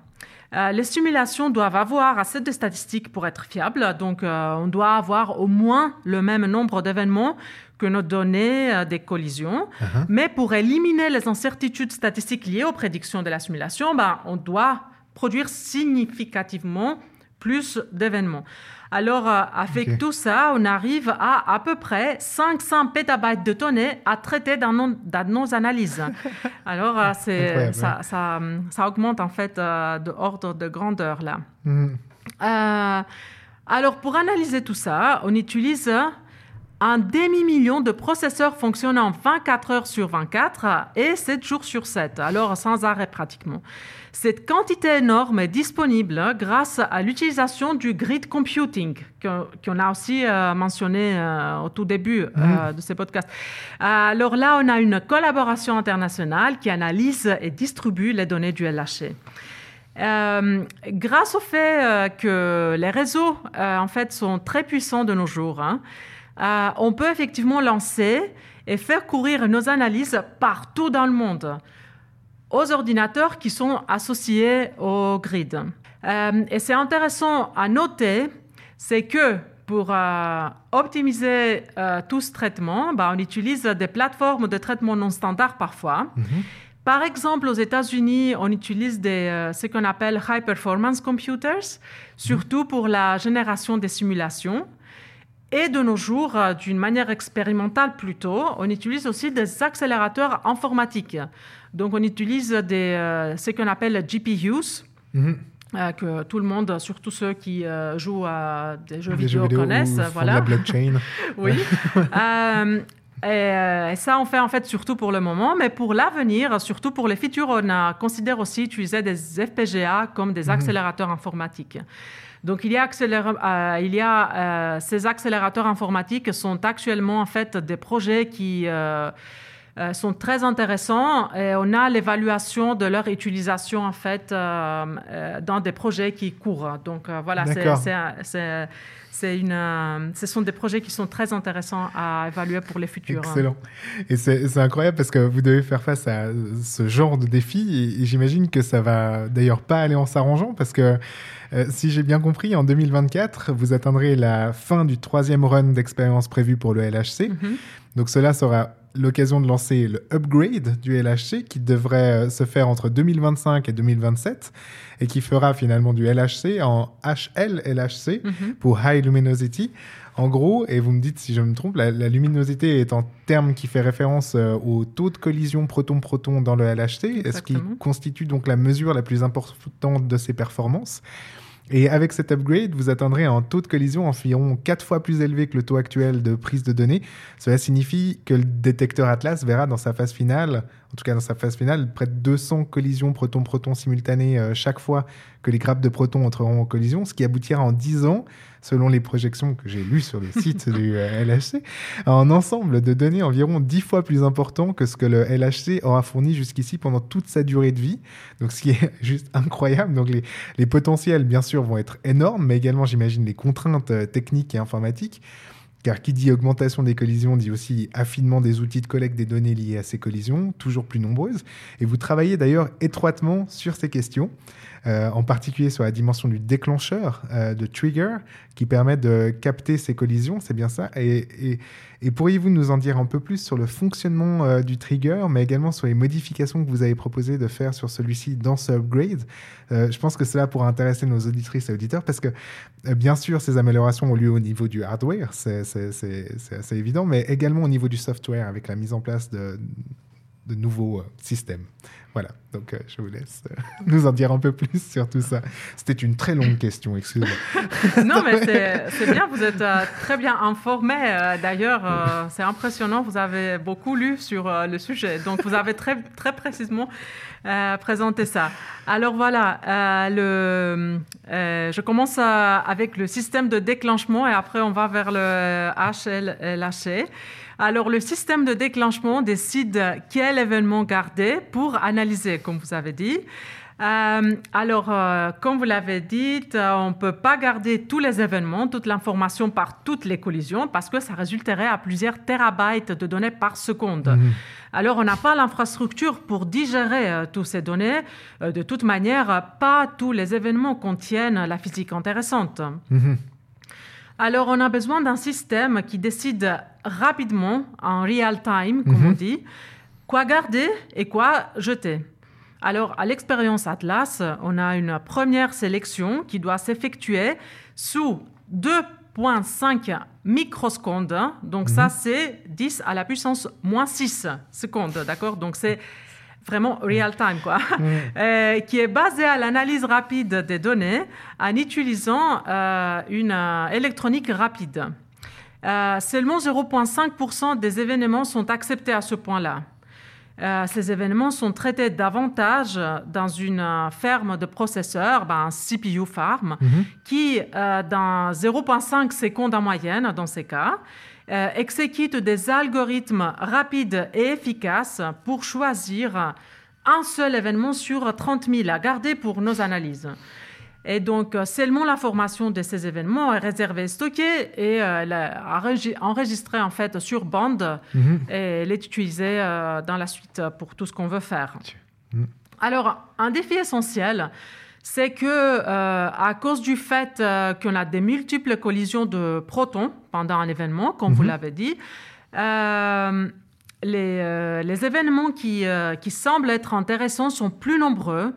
Euh, les simulations doivent avoir assez de statistiques pour être fiables, donc euh, on doit avoir au moins le même nombre d'événements que nos données euh, des collisions. Uh-huh. Mais pour éliminer les incertitudes statistiques liées aux prédictions de la simulation, ben, on doit produire significativement plus d'événements. Alors, euh, avec tout ça, on arrive à à peu près 500 pétabytes de données à traiter dans nos, analyses. Alors, euh, c'est, ça, ça, augmente en fait euh, de ordre de grandeur là. Mhm. alors, pour analyser tout ça, on utilise un demi-million de processeurs fonctionnant 24 heures sur 24 et 7 jours sur 7, alors sans arrêt pratiquement. Cette quantité énorme est disponible grâce à l'utilisation du grid computing, qu'on a aussi euh, mentionné euh, au tout début euh, mm. de ce podcast. alors là, on a une collaboration internationale qui analyse et distribue les données du LHC. grâce au fait que les réseaux, en fait, sont très puissants de nos jours, hein, on peut effectivement lancer et faire courir nos analyses partout dans le monde aux ordinateurs qui sont associés au grid. Euh, et c'est intéressant à noter, c'est que pour euh, optimiser euh, tout ce traitement, bah, on utilise des plateformes de traitement non standard parfois. Mhm. Par exemple, aux États-Unis, on utilise des, ce qu'on appelle high performance computers, surtout pour la génération des simulations. Et de nos jours, d'une manière expérimentale plutôt, on utilise aussi des accélérateurs informatiques. Donc, on utilise des, euh, ce qu'on appelle GPUs. Mhm. Euh, que tout le monde, surtout ceux qui euh, jouent à des jeux, vidéo, connaissent. voilà. La blockchain. oui. et, ça, on fait en fait surtout pour le moment, mais pour l'avenir, surtout pour les futurs, on a, considère aussi utiliser des FPGA comme des mhm. accélérateurs informatiques. Donc, il y a, il y a ces accélérateurs informatiques sont actuellement en fait des projets qui euh, sont très intéressants et on a l'évaluation de leur utilisation en fait euh, euh, dans des projets qui courent. Donc euh, voilà, c'est- c'est un- c'est c'est une, euh, ce sont des projets qui sont très intéressants à évaluer pour les futurs. Excellent. Et c'est c'est incroyable parce que vous devez faire face à ce genre de défi et, et j'imagine que ça va d'ailleurs pas aller en s'arrangeant parce que euh, si j'ai bien compris, en 2024, vous atteindrez la fin du troisième run d'expérience prévu pour le LHC. Mhm. Donc cela sera l'occasion de lancer le upgrade du LHC qui devrait euh, se faire entre 2025 et 2027 et qui fera finalement du LHC en HL-LHC Mhm. pour High Luminosity. En gros, et vous me dites si je me trompe, la, la luminosité est un terme qui fait référence euh, au taux de collision proton-proton dans le LHC, ce qui constitue donc la mesure la plus importante de ses performances. Et avec cet upgrade, vous atteindrez un taux de collision environ 4 fois plus élevé que le taux actuel de prise de données. Cela signifie que le détecteur Atlas verra dans sa phase finale, en tout cas dans sa phase finale, près de 200 collisions proton-proton simultanées euh, chaque fois que les grappes de protons entreront en collision, ce qui aboutira en 10 ans, selon les projections que j'ai lues sur le site du euh, LHC, à un ensemble de données environ 10 fois plus important que ce que le LHC aura fourni jusqu'ici pendant toute sa durée de vie. Donc ce qui est juste incroyable. Donc les, potentiels, bien sûr, vont être énormes, mais également, j'imagine, les contraintes euh, techniques et informatiques. Car qui dit augmentation des collisions dit aussi affinement des outils de collecte des données liées à ces collisions, toujours plus nombreuses. Et vous travaillez d'ailleurs étroitement sur ces questions, euh, en particulier sur la dimension du déclencheur, euh, de trigger, qui permet de capter ces collisions, c'est bien ça. Et, pourriez-vous nous en dire un peu plus sur le fonctionnement euh, du trigger, mais également sur les modifications que vous avez proposé de faire sur celui-ci dans ce upgrade? Euh, Je pense que cela pourra intéresser nos auditrices et auditeurs parce que, bien sûr, ces améliorations ont lieu au niveau du hardware, c'est assez évident, mais également au niveau du software avec la mise en place de, de nouveaux euh, systèmes. Voilà, donc euh, je vous laisse euh, nous en dire un peu plus sur tout ça. C'était une très longue question, excusez-moi. non, mais c'est- bien, vous êtes euh, très bien informé. D'ailleurs, c'est impressionnant, vous avez beaucoup lu sur le sujet. Donc, vous avez très, très précisément présenté ça. Alors voilà, le, je commence avec le système de déclenchement et après on va vers le HLHC. Alors, le système de déclenchement décide quel événement garder pour analyser, comme vous avez dit. Euh, alors, euh, comme vous l'avez dit, euh, on ne peut pas garder tous les événements, toute l'information par toutes les collisions, parce que ça résulterait à plusieurs terabytes de données par seconde. Mhm. Alors, on n'a pas l'infrastructure pour digérer toutes ces données. De toute manière, pas tous les événements contiennent la physique intéressante. Mhm. Alors, on a besoin d'un système qui décide rapidement, en real time, comme Mhm. on dit, quoi garder et quoi jeter. Alors, à l'expérience Atlas, on a une première sélection qui doit s'effectuer sous 2,5 microsecondes. Donc, ça, c'est 10 à la puissance moins 6 secondes, d'accord? Donc, c'est vraiment real time, quoi. Euh, qui est basé à l'analyse rapide des données en utilisant euh, une euh, électronique rapide. Euh, seulement 0,5% des événements sont acceptés à ce point-là. Euh, ces événements sont traités davantage dans une euh, ferme de processeurs, ben, un CPU farm, qui, euh, dans 0,5 secondes en moyenne, dans ces cas, exécute des algorithmes rapides et efficaces pour choisir un seul événement sur 30 000 à garder pour nos analyses. Et donc, euh, seulement l'information de ces événements est réservée, stockée et euh, enregistrée en fait sur bande Mhm. et elle est utilisée euh, dans la suite pour tout ce qu'on veut faire. Mhm. Alors, un défi essentiel, c'est que euh, à cause du fait euh, qu'on a des multiples collisions de protons pendant un événement, comme vous Mhm. l'avez dit, euh, les, les événements qui, qui semblent être intéressants sont plus nombreux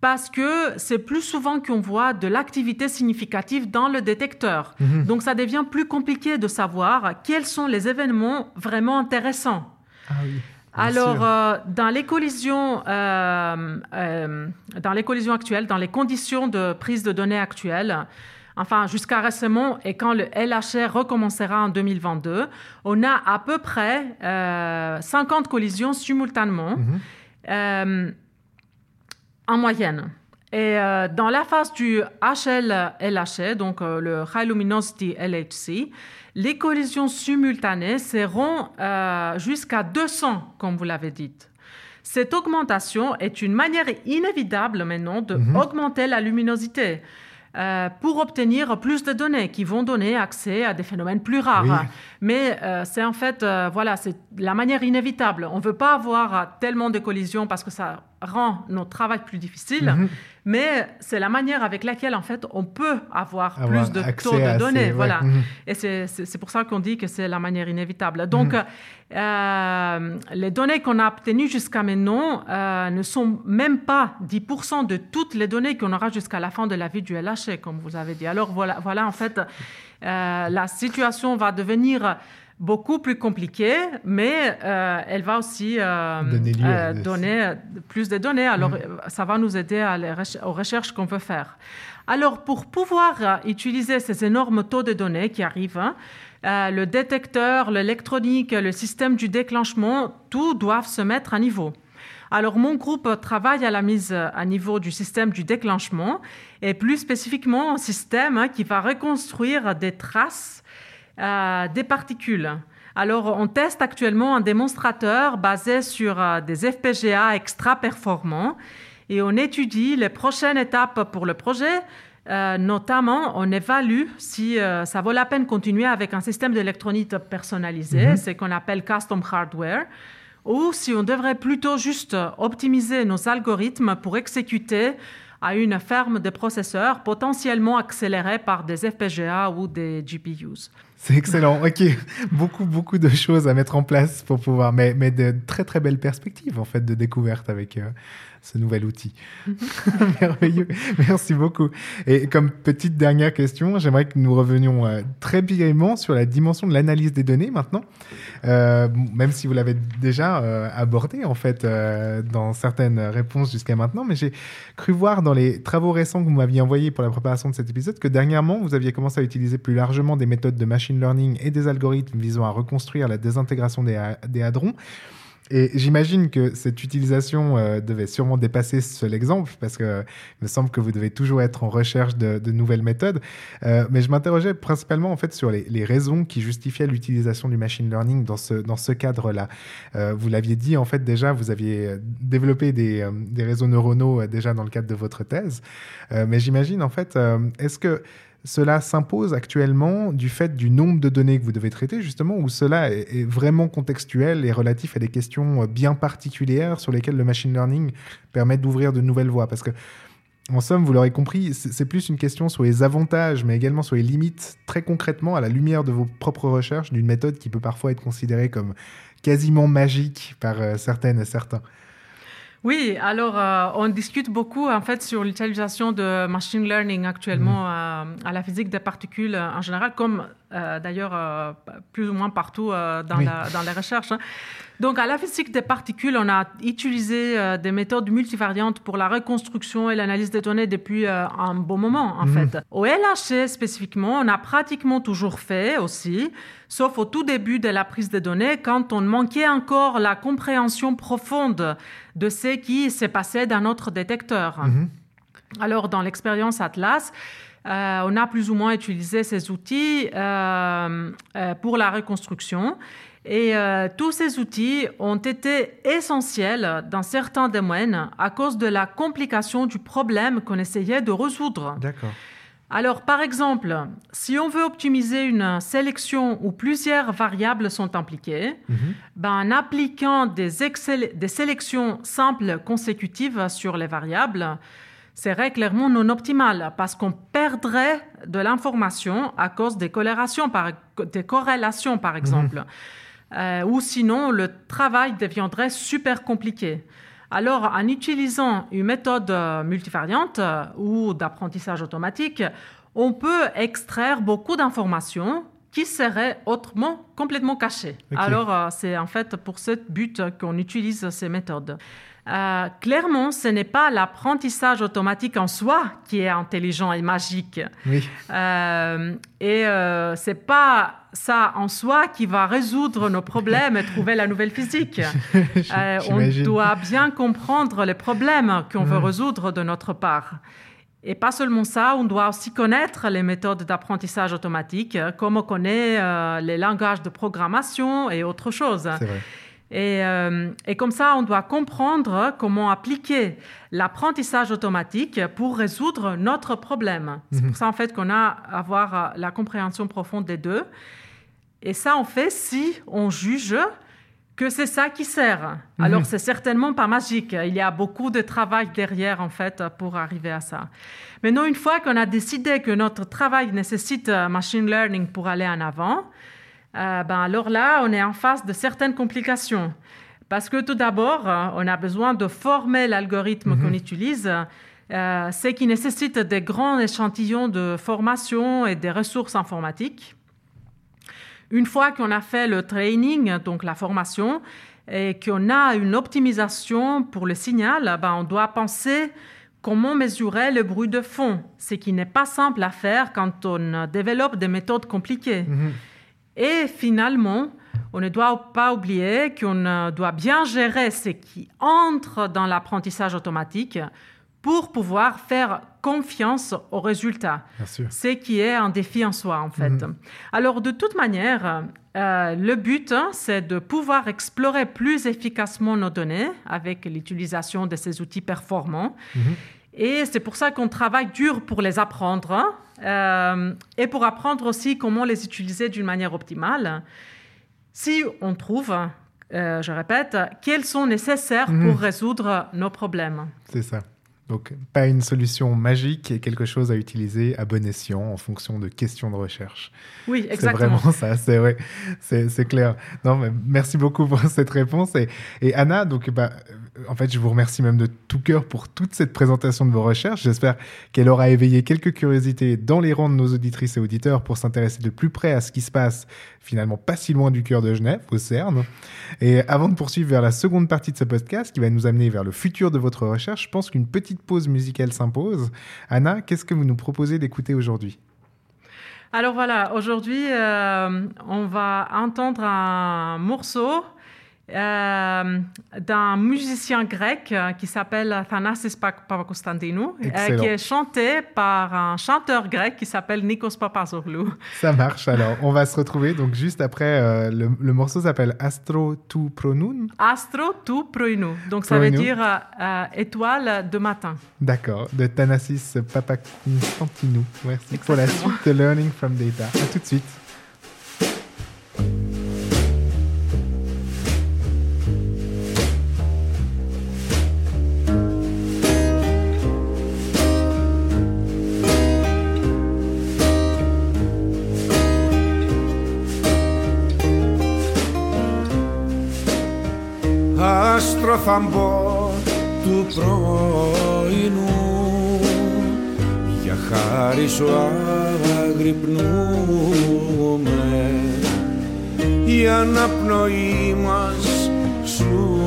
parce que c'est plus souvent qu'on voit de l'activité significative dans le détecteur. Mhm. Donc ça devient plus compliqué de savoir quels sont les événements vraiment intéressants. Ah oui. Alors, euh, dans les collisions, euh, euh, dans les collisions actuelles, dans les conditions de prise de données actuelles, enfin jusqu'à récemment et quand le LHR recommencera en 2022, on a à peu près euh, 50 collisions simultanément Mhm. En moyenne. Et euh, dans la phase du HL-LHC, donc euh, le High Luminosity LHC, les collisions simultanées seront euh, jusqu'à 200, comme vous l'avez dit. Cette augmentation est une manière inévitable maintenant d'augmenter la luminosité. Euh, pour obtenir plus de données qui vont donner accès à des phénomènes plus rares. Oui. Mais euh, c'est en fait, euh, voilà, c'est la manière inévitable. On ne veut pas avoir tellement de collisions parce que ça rend notre travail plus difficile, Mhm. mais c'est la manière avec laquelle, en fait, on peut avoir, Avoir plus de taux de ces- données. Voilà. Mhm. Et c'est- pour ça qu'on dit que c'est la manière inévitable. Donc, euh, les données qu'on a obtenues jusqu'à maintenant euh, ne sont même pas 10% de toutes les données qu'on aura jusqu'à la fin de la vie du LHC, comme vous avez dit. Alors, voilà, voilà en fait, euh, la situation va devenir beaucoup plus compliquée, mais euh, elle va aussi euh, Donner euh, donner plus de données. Alors, euh, ça va nous aider à les reche- aux recherches qu'on veut faire. Alors, pour pouvoir utiliser ces énormes taux de données qui arrivent, hein, le détecteur, l'électronique, le système du déclenchement, tout doivent se mettre à niveau. Alors, mon groupe travaille à la mise à niveau du système du déclenchement et plus spécifiquement un système hein, qui va reconstruire des traces euh, des particules. Alors, on teste actuellement un démonstrateur basé sur euh, des FPGA extra performants et on étudie les prochaines étapes pour le projet. Euh, notamment, on évalue si euh, ça vaut la peine de continuer avec un système d'électronique personnalisé, ce qu'on appelle custom hardware, ou si on devrait plutôt juste optimiser nos algorithmes pour exécuter à une ferme de processeurs potentiellement accélérés par des FPGA ou des GPUs. C'est excellent. Ok, beaucoup, beaucoup de choses à mettre en place pour pouvoir, mais, mais de très, très belles perspectives en fait de découverte avec euh, ce nouvel outil. Merveilleux. Merci beaucoup. Et comme petite dernière question, j'aimerais que nous revenions euh, très brièvement sur la dimension de l'analyse des données maintenant, Euh, même si vous l'avez déjà euh, abordé en fait euh, dans certaines réponses jusqu'à maintenant, mais j'ai cru voir dans les travaux récents que vous m'aviez envoyés pour la préparation de cet épisode que dernièrement vous aviez commencé à utiliser plus largement des méthodes de machine learning et des algorithmes visant à reconstruire la désintégration des, ha- des hadrons. Et j'imagine que cette utilisation euh, devait sûrement dépasser seul exemple, parce que il me semble que vous devez toujours être en recherche de, de nouvelles méthodes. Euh, mais je m'interrogeais principalement en fait sur les, les raisons qui justifiaient l'utilisation du machine learning dans ce, dans ce cadre-là. Euh, vous l'aviez dit en fait déjà, vous aviez euh, développé des, euh, des réseaux neuronaux déjà dans le cadre de votre thèse. Mais j'imagine en fait, est-ce que cela s'impose actuellement du fait du nombre de données que vous devez traiter, justement, ou cela est, vraiment contextuel et relatif à des questions euh, bien particulières sur lesquelles le machine learning permet d'ouvrir de nouvelles voies? Parce que, en somme, vous l'aurez compris, c'est c'est plus une question sur les avantages, mais également sur les limites, très concrètement, à la lumière de vos propres recherches, d'une méthode qui peut parfois être considérée comme quasiment magique par euh, certaines et certains. Oui, alors euh, on discute beaucoup en fait sur l'utilisation de machine learning actuellement euh, à la physique des particules euh, en général, comme euh, d'ailleurs euh, plus ou moins partout euh, dans, Oui. la- dans les recherches. hein. Donc à la physique des particules, on a utilisé des méthodes multivariantes pour la reconstruction et l'analyse des données depuis un bon moment en fait. Au LHC spécifiquement, on a pratiquement toujours fait aussi, sauf au tout début de la prise de données, quand on manquait encore la compréhension profonde de ce qui s'est passé dans notre détecteur. Alors, dans l'expérience Atlas, euh, on a plus ou moins utilisé ces outils euh, euh, pour la reconstruction. Et euh, tous ces outils ont été essentiels dans certains domaines à cause de la complication du problème qu'on essayait de résoudre. D'accord. Alors, par exemple, si on veut optimiser une sélection où plusieurs variables sont impliquées, ben, en appliquant des, des sélections simples consécutives sur les variables, serait clairement non optimal parce qu'on perdrait de l'information à cause des corrélations, par, des corrélations, par exemple. Euh, ou sinon, le travail deviendrait super compliqué. Alors, en utilisant une méthode euh, multivariante euh, ou d'apprentissage automatique, on peut extraire beaucoup d'informations qui seraient autrement complètement cachées. Alors, c'est en fait pour ce but qu'on utilise ces méthodes. Euh, clairement, ce n'est pas l'apprentissage automatique en soi qui est intelligent et magique. Oui. Euh, et euh, c'est pas ça en soi qui va résoudre nos problèmes et trouver la nouvelle physique. Euh, on doit bien comprendre les problèmes qu'on veut Mhm. résoudre de notre part. Et pas seulement ça, on doit aussi connaître les méthodes d'apprentissage automatique, comme on connaît les langages de programmation et autres choses. C'est vrai. Et, euh, et comme ça, on doit comprendre comment appliquer l'apprentissage automatique pour résoudre notre problème. C'est Mhm. pour ça, en fait, qu'on a à avoir euh, la compréhension profonde des deux. Et ça, on fait si on juge que c'est ça qui sert. Mhm. Alors, c'est certainement pas magique. Il y a beaucoup de travail derrière, en fait, pour arriver à ça. Maintenant, une fois qu'on a décidé que notre travail nécessite euh, machine learning pour aller en avant, euh, ben alors là, on est en face de certaines complications. Parce que tout d'abord, euh, on a besoin de former l'algorithme qu'on utilise, euh, ce qui nécessite des grands échantillons de formation et des ressources informatiques. Une fois qu'on a fait le training, donc la formation, et qu'on a une optimisation pour le signal, ben on doit penser comment mesurer le bruit de fond, ce qui n'est pas simple à faire quand on développe des méthodes compliquées. Mhm. Et finalement, on ne doit pas oublier qu'on euh, doit bien gérer ce qui entre dans l'apprentissage automatique pour pouvoir faire confiance aux résultats, ce qui est un défi en soi en fait. Mhm. Alors de toute manière, euh, le but, hein, c'est de pouvoir explorer plus efficacement nos données avec l'utilisation de ces outils performants. Mhm. Et c'est pour ça qu'on travaille dur pour les apprendre hein, euh, et pour apprendre aussi comment les utiliser d'une manière optimale. Si on trouve, euh, je répète, quels sont nécessaires Mhm. pour résoudre nos problèmes. C'est ça. Donc, pas une solution magique et quelque chose à utiliser à bon escient en fonction de questions de recherche. Oui, C'est exactement. vraiment ça, c'est vrai, c'est c'est clair. Non, mais merci beaucoup pour cette réponse. Et, et Anna, donc, bah, en fait, je vous remercie même de tout cœur pour toute cette présentation de vos recherches. J'espère qu'elle aura éveillé quelques curiosités dans les rangs de nos auditrices et auditeurs pour s'intéresser de plus près à ce qui se passe finalement pas si loin du cœur de Genève, au CERN. Et avant de poursuivre vers la seconde partie de ce podcast qui va nous amener vers le futur de votre recherche, je pense qu'une petite pause musicale s'impose. Anna, qu'est-ce que vous nous proposez d'écouter aujourd'hui? Alors voilà, aujourd'hui, euh, on va entendre un morceau euh, d'un musicien grec euh, qui s'appelle Thanasis Papakonstantinou, euh, qui est chanté par un chanteur grec qui s'appelle Nikos Papazoglou. Ça marche. Alors, on va se retrouver donc juste après. euh, le, le morceau s'appelle Astro tu pronoun. Astro tu proinou. Donc ça veut dire étoile de matin. D'accord, de Thanasis Papakonstantinou. Merci pour la suite de Learning from Data. À tout de suite. Άστρο θα μπω του πρωινού. Για χάρη σου αγρυπνούμε. Η αναπνοή μας σου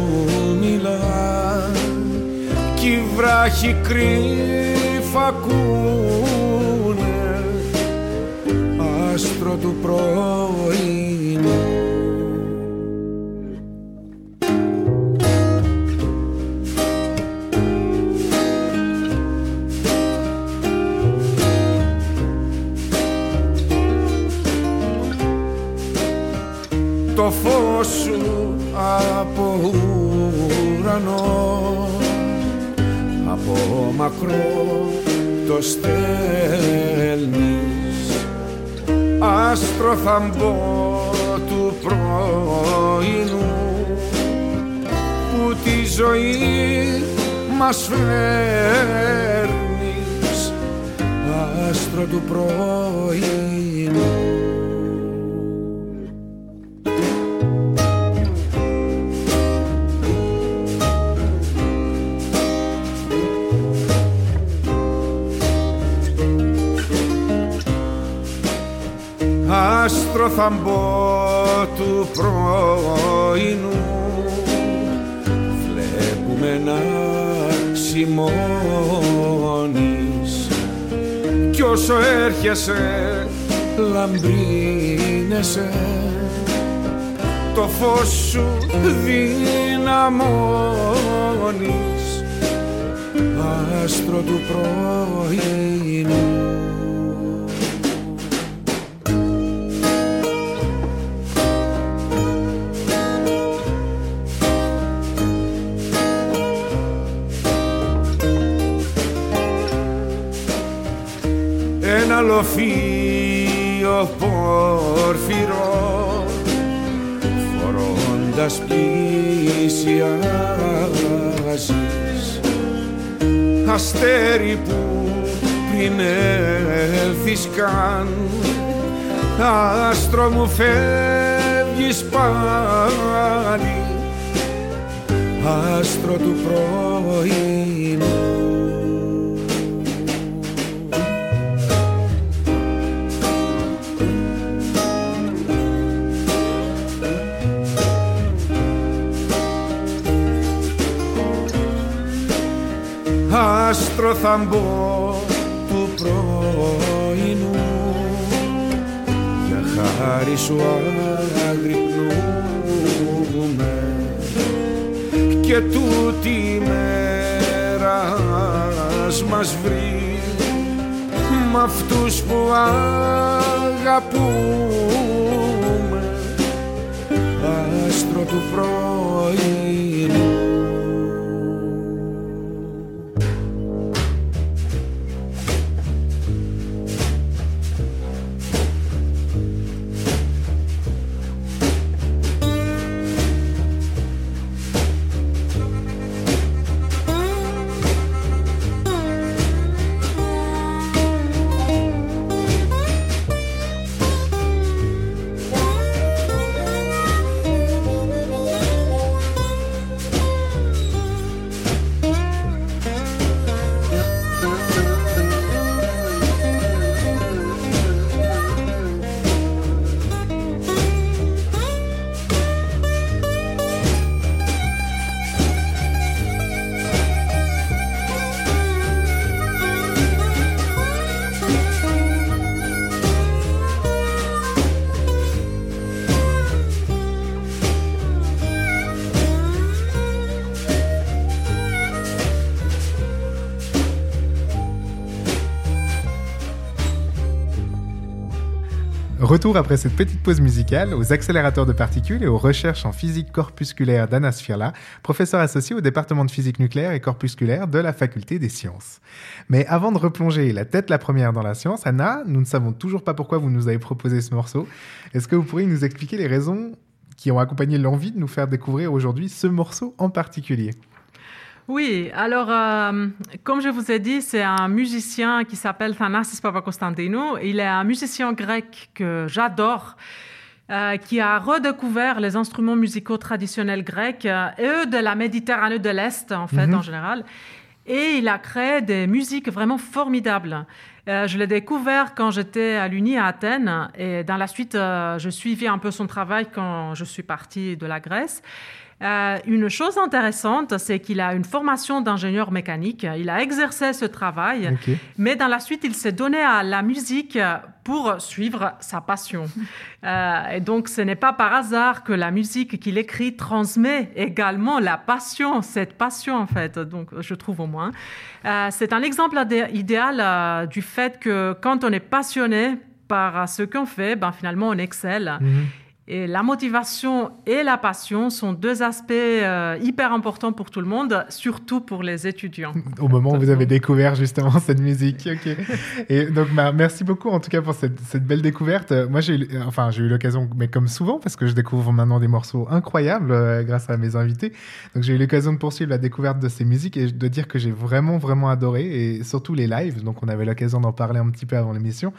μιλά. Κι οι βράχοι κρύφα ακούνε. Άστρο του πρωινού από ουρανό από μακρό το στέλνεις. Άστρο θαμπό του πρωινού που τη ζωή μας φέρνεις. Άστρο του πρωινού άστρο θαμπό του πρωινού. Βλέπουμε με να σημώνεις κι όσο έρχεσαι λαμπρίνεσαι το φως σου δυναμώνεις άστρο του πρωινού ένα λοφείο πόρφυρο φορώντας πλησιάζεις. Αστέρι που πριν έλθεις καν άστρο μου φεύγεις πάλι. Άστρο του πρωινού άστρο θα μπω του πρωινού. Για χάρη σου αγρυπνούμε και τούτη η μέρα μας βρει. Μ' αυτούς που αγαπούμε άστρο του πρωινού Après cette petite pause musicale aux accélérateurs de particules et aux recherches en physique corpusculaire d'Anas Firla, professeur associé au département de physique nucléaire et corpusculaire de la faculté des sciences. Mais avant de replonger la tête la première dans la science, Anna, nous ne savons toujours pas pourquoi vous nous avez proposé ce morceau. Est-ce que vous pourriez nous expliquer les raisons qui ont accompagné l'envie de nous faire découvrir aujourd'hui ce morceau en particulier? Oui, alors, euh, comme je vous ai dit, c'est un musicien qui s'appelle Thanasis Papakonstantinou. Il est un musicien grec que j'adore, euh, qui a redécouvert les instruments musicaux traditionnels grecs, euh, eux de la Méditerranée de l'Est, en fait, Mhm. en général. Et il a créé des musiques vraiment formidables. Euh, je l'ai découvert quand j'étais à l'Uni à Athènes et dans la suite, euh, je suivis un peu son travail quand je suis partie de la Grèce. Euh, une chose intéressante, c'est qu'il a une formation d'ingénieur mécanique. Il a exercé ce travail, mais dans la suite, il s'est donné à la musique pour suivre sa passion. Euh, et donc, ce n'est pas par hasard que la musique qu'il écrit transmet également la passion, cette passion en fait, donc je trouve au moins. Euh, c'est un exemple idé- idéal du fait que quand on est passionné par ce qu'on fait, ben, finalement, on excelle. Mhm. Et la motivation et la passion sont deux aspects euh, hyper importants pour tout le monde, surtout pour les étudiants. Au moment où vous avez découvert justement cette musique. Ok. Et donc, bah, merci beaucoup en tout cas pour cette, cette belle découverte. Euh, Moi, j'ai eu, enfin, j'ai eu l'occasion, mais comme souvent, parce que je découvre maintenant des morceaux incroyables euh, grâce à mes invités. Donc, j'ai eu l'occasion de poursuivre la découverte de ces musiques et de dire que j'ai vraiment, vraiment adoré et surtout les lives. Donc, on avait l'occasion d'en parler un petit peu avant l'émission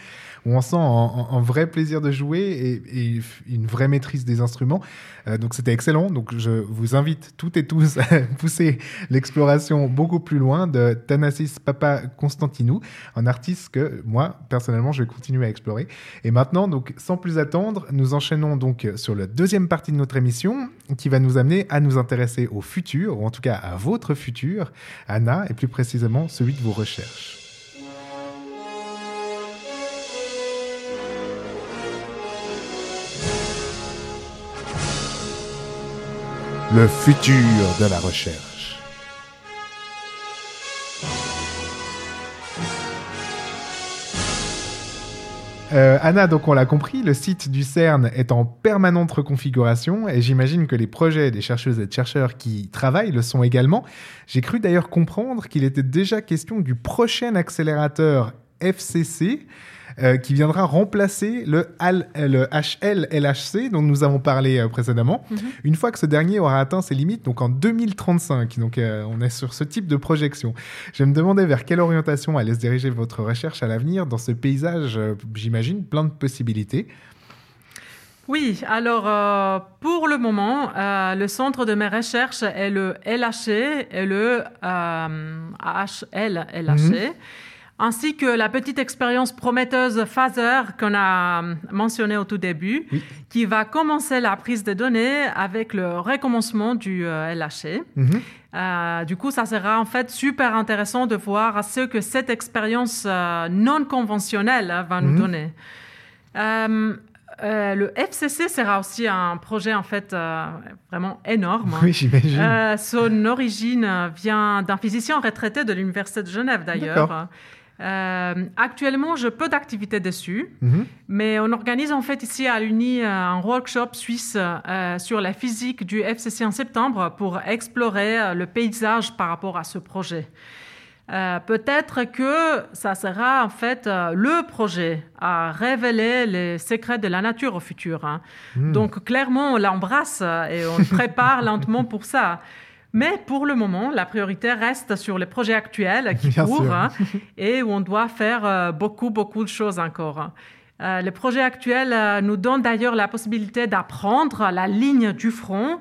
où on sent un, vrai plaisir de jouer et, et une vraie maîtrise des instruments. Euh, donc c'était excellent. Donc je vous invite toutes et tous à pousser l'exploration beaucoup plus loin de Thanasis Papa Constantinou, un artiste que moi personnellement je vais continuer à explorer. Et maintenant, donc sans plus attendre, nous enchaînons donc sur la deuxième partie de notre émission qui va nous amener à nous intéresser au futur, ou en tout cas à votre futur, Anna, et plus précisément celui de vos recherches. Le futur de la recherche. Euh, Anna, donc on l'a compris, le site du CERN est en permanente reconfiguration et j'imagine que les projets des chercheuses et de chercheurs qui travaillent le sont également. J'ai cru d'ailleurs comprendre qu'il était déjà question du prochain accélérateur FCC euh, qui viendra remplacer le, HL, le HL-LHC dont nous avons parlé euh, précédemment, Mhm. une fois que ce dernier aura atteint ses limites, donc en 2035. Donc euh, on est sur ce type de projection. Je me demandais vers quelle orientation allait se diriger votre recherche à l'avenir dans ce paysage, j'imagine, plein de possibilités. Oui, alors euh, pour le moment, euh, le centre de mes recherches est le LHC et le euh, HL-LHC, ainsi que la petite expérience prometteuse Phaser qu'on a mentionnée au tout début, Oui. qui va commencer la prise de données avec le recommencement du euh, LHC. Mhm. Euh, du coup, ça sera en fait super intéressant de voir ce que cette expérience euh, non conventionnelle va Mhm. nous donner. Euh, euh, le FCC sera aussi un projet en fait euh, vraiment énorme. Oui, j'imagine. Euh, son origine vient d'un physicien retraité de l'Université de Genève d'ailleurs. Euh, actuellement, j'ai peu d'activités dessus, Mhm. mais on organise en fait ici à l'Uni euh, un workshop suisse euh, sur la physique du FCC en septembre pour explorer le paysage par rapport à ce projet. Euh, Peut-être que ça sera en fait le projet à révéler les secrets de la nature au futur. hein. Hmm. Donc clairement, on l'embrasse et on prépare lentement pour ça. Mais pour le moment, la priorité reste sur les projets actuels qui Bien courent hein, et où on doit faire euh, beaucoup, beaucoup de choses encore. Euh, les projets actuels euh, nous donnent d'ailleurs la possibilité d'apprendre la ligne du front,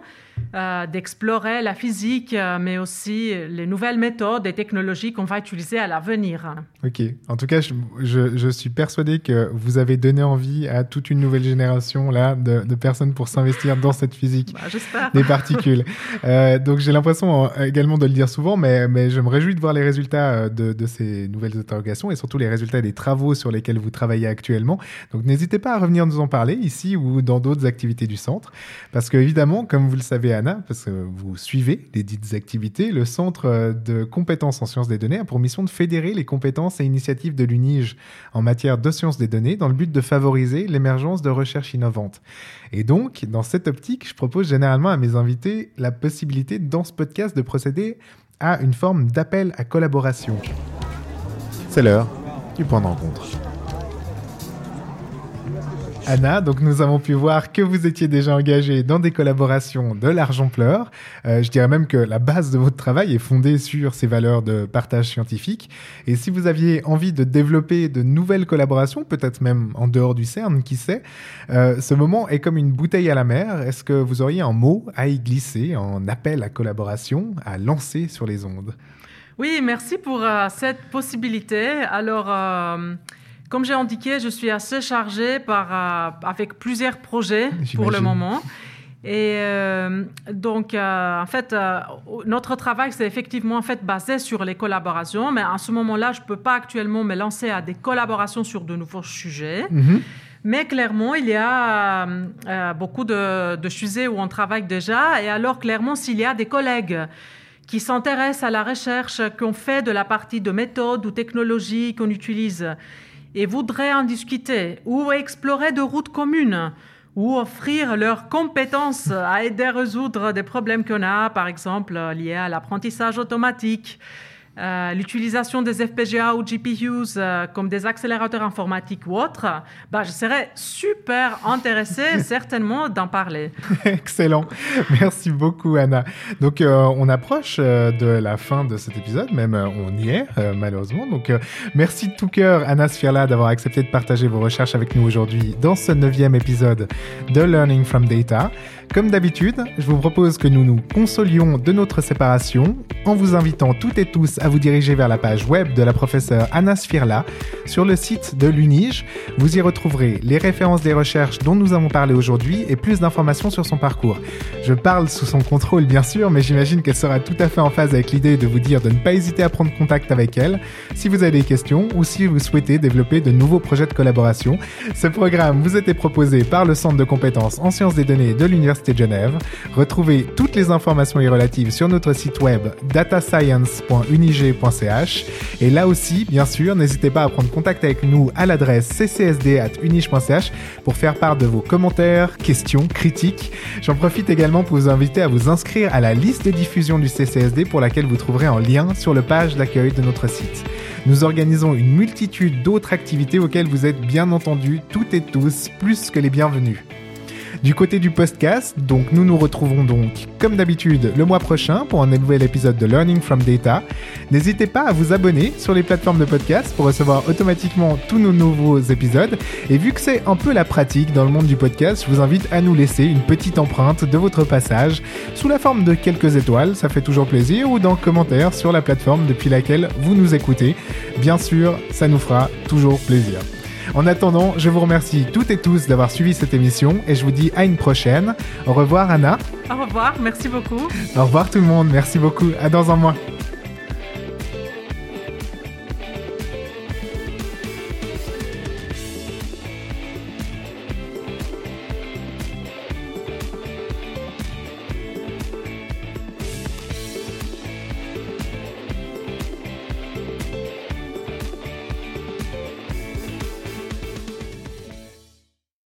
euh, d'explorer la physique, euh, mais aussi les nouvelles méthodes et technologies qu'on va utiliser à l'avenir. Ok. En tout cas, je, je- je suis persuadé que vous avez donné envie à toute une nouvelle génération là de, de personnes pour s'investir dans cette physique. Bah, des particules. Euh, donc j'ai l'impression également de le dire souvent, mais, mais je me réjouis de voir les résultats de, de ces nouvelles interrogations et surtout les résultats des travaux sur lesquels vous travaillez actuellement. Donc n'hésitez pas à revenir nous en parler ici ou dans d'autres activités du centre, parce que évidemment, comme vous le savez Anna, parce que vous suivez les dites activités, le centre euh, de compétences en sciences des données a pour mission de fédérer les compétences et initiatives de l'UNIGE en matière de sciences des données dans le but de favoriser l'émergence de recherches innovantes. Et donc, dans cette optique, je propose généralement à mes invités la possibilité, dans ce podcast, de procéder à une forme d'appel à collaboration. C'est l'heure du point de rencontre. Anna, donc nous avons pu voir que vous étiez déjà engagée dans des collaborations de l'argent-pleur. Euh, je dirais même que la base de votre travail est fondée sur ces valeurs de partage scientifique. Et si vous aviez envie de développer de nouvelles collaborations, peut-être même en dehors du CERN, qui sait, euh, ce moment est comme une bouteille à la mer. Est-ce que vous auriez un mot à y glisser, en appel à collaboration, à lancer sur les ondes? Oui, merci pour euh, cette possibilité. Alors, comme j'ai indiqué, je suis assez chargée par, euh, avec plusieurs projets pour le moment. Et euh, donc, euh, en fait, euh, notre travail, c'est effectivement en fait basé sur les collaborations, mais à ce moment-là, je ne peux pas actuellement me lancer à des collaborations sur de nouveaux sujets. Mais clairement, il y a beaucoup de, de sujets où on travaille déjà. Et alors, clairement, s'il y a des collègues qui s'intéressent à la recherche, qu'on fait de la partie de méthode ou technologie qu'on utilise et voudraient en discuter ou explorer de routes communes ou offrir leurs compétences à aider à résoudre des problèmes qu'on a, par exemple liés à l'apprentissage automatique, euh, l'utilisation des FPGA ou GPUs euh, comme des accélérateurs informatiques ou autres, bah, je serais super intéressée certainement d'en parler. Excellent. Merci beaucoup, Anna. Donc, euh, on approche de la fin de cet épisode, même on y est, malheureusement. Donc, merci de tout cœur, Anna Sfirla, d'avoir accepté de partager vos recherches avec nous aujourd'hui dans ce neuvième épisode de Learning from Data. Comme d'habitude, je vous propose que nous nous consolions de notre séparation en vous invitant toutes et tous à vous diriger vers la page web de la professeure Anna Sfirla sur le site de l'UNIGE. Vous y retrouverez les références des recherches dont nous avons parlé aujourd'hui et plus d'informations sur son parcours. Je parle sous son contrôle bien sûr, mais j'imagine qu'elle sera tout à fait en phase avec l'idée de vous dire de ne pas hésiter à prendre contact avec elle si vous avez des questions ou si vous souhaitez développer de nouveaux projets de collaboration. Ce programme vous était proposé par le Centre de compétences en sciences des données de l'Université de Genève. Retrouvez toutes les informations y relatives sur notre site web et là aussi, bien sûr, n'hésitez pas à prendre contact avec nous à l'adresse ccsd.unige.ch pour faire part de vos commentaires, questions, critiques. J'en profite également pour vous inviter à vous inscrire à la liste de diffusion du CCSD pour laquelle vous trouverez un lien sur le page d'accueil de notre site. Nous organisons une multitude d'autres activités auxquelles vous êtes bien entendu toutes et tous plus que les bienvenus. Du côté du podcast, donc nous nous retrouvons donc comme d'habitude le mois prochain pour un nouvel épisode de Learning from Data. N'hésitez pas à vous abonner sur les plateformes de podcast pour recevoir automatiquement tous nos nouveaux épisodes. Et vu que c'est un peu la pratique dans le monde du podcast, je vous invite à nous laisser une petite empreinte de votre passage sous la forme de quelques étoiles, ça fait toujours plaisir, ou dans commentaires sur la plateforme depuis laquelle vous nous écoutez. Bien sûr, ça nous fera toujours plaisir. En attendant, je vous remercie toutes et tous d'avoir suivi cette émission et je vous dis à une prochaine. Au revoir Anna. Au revoir, merci beaucoup. Au revoir tout le monde. Merci beaucoup. À dans un mois.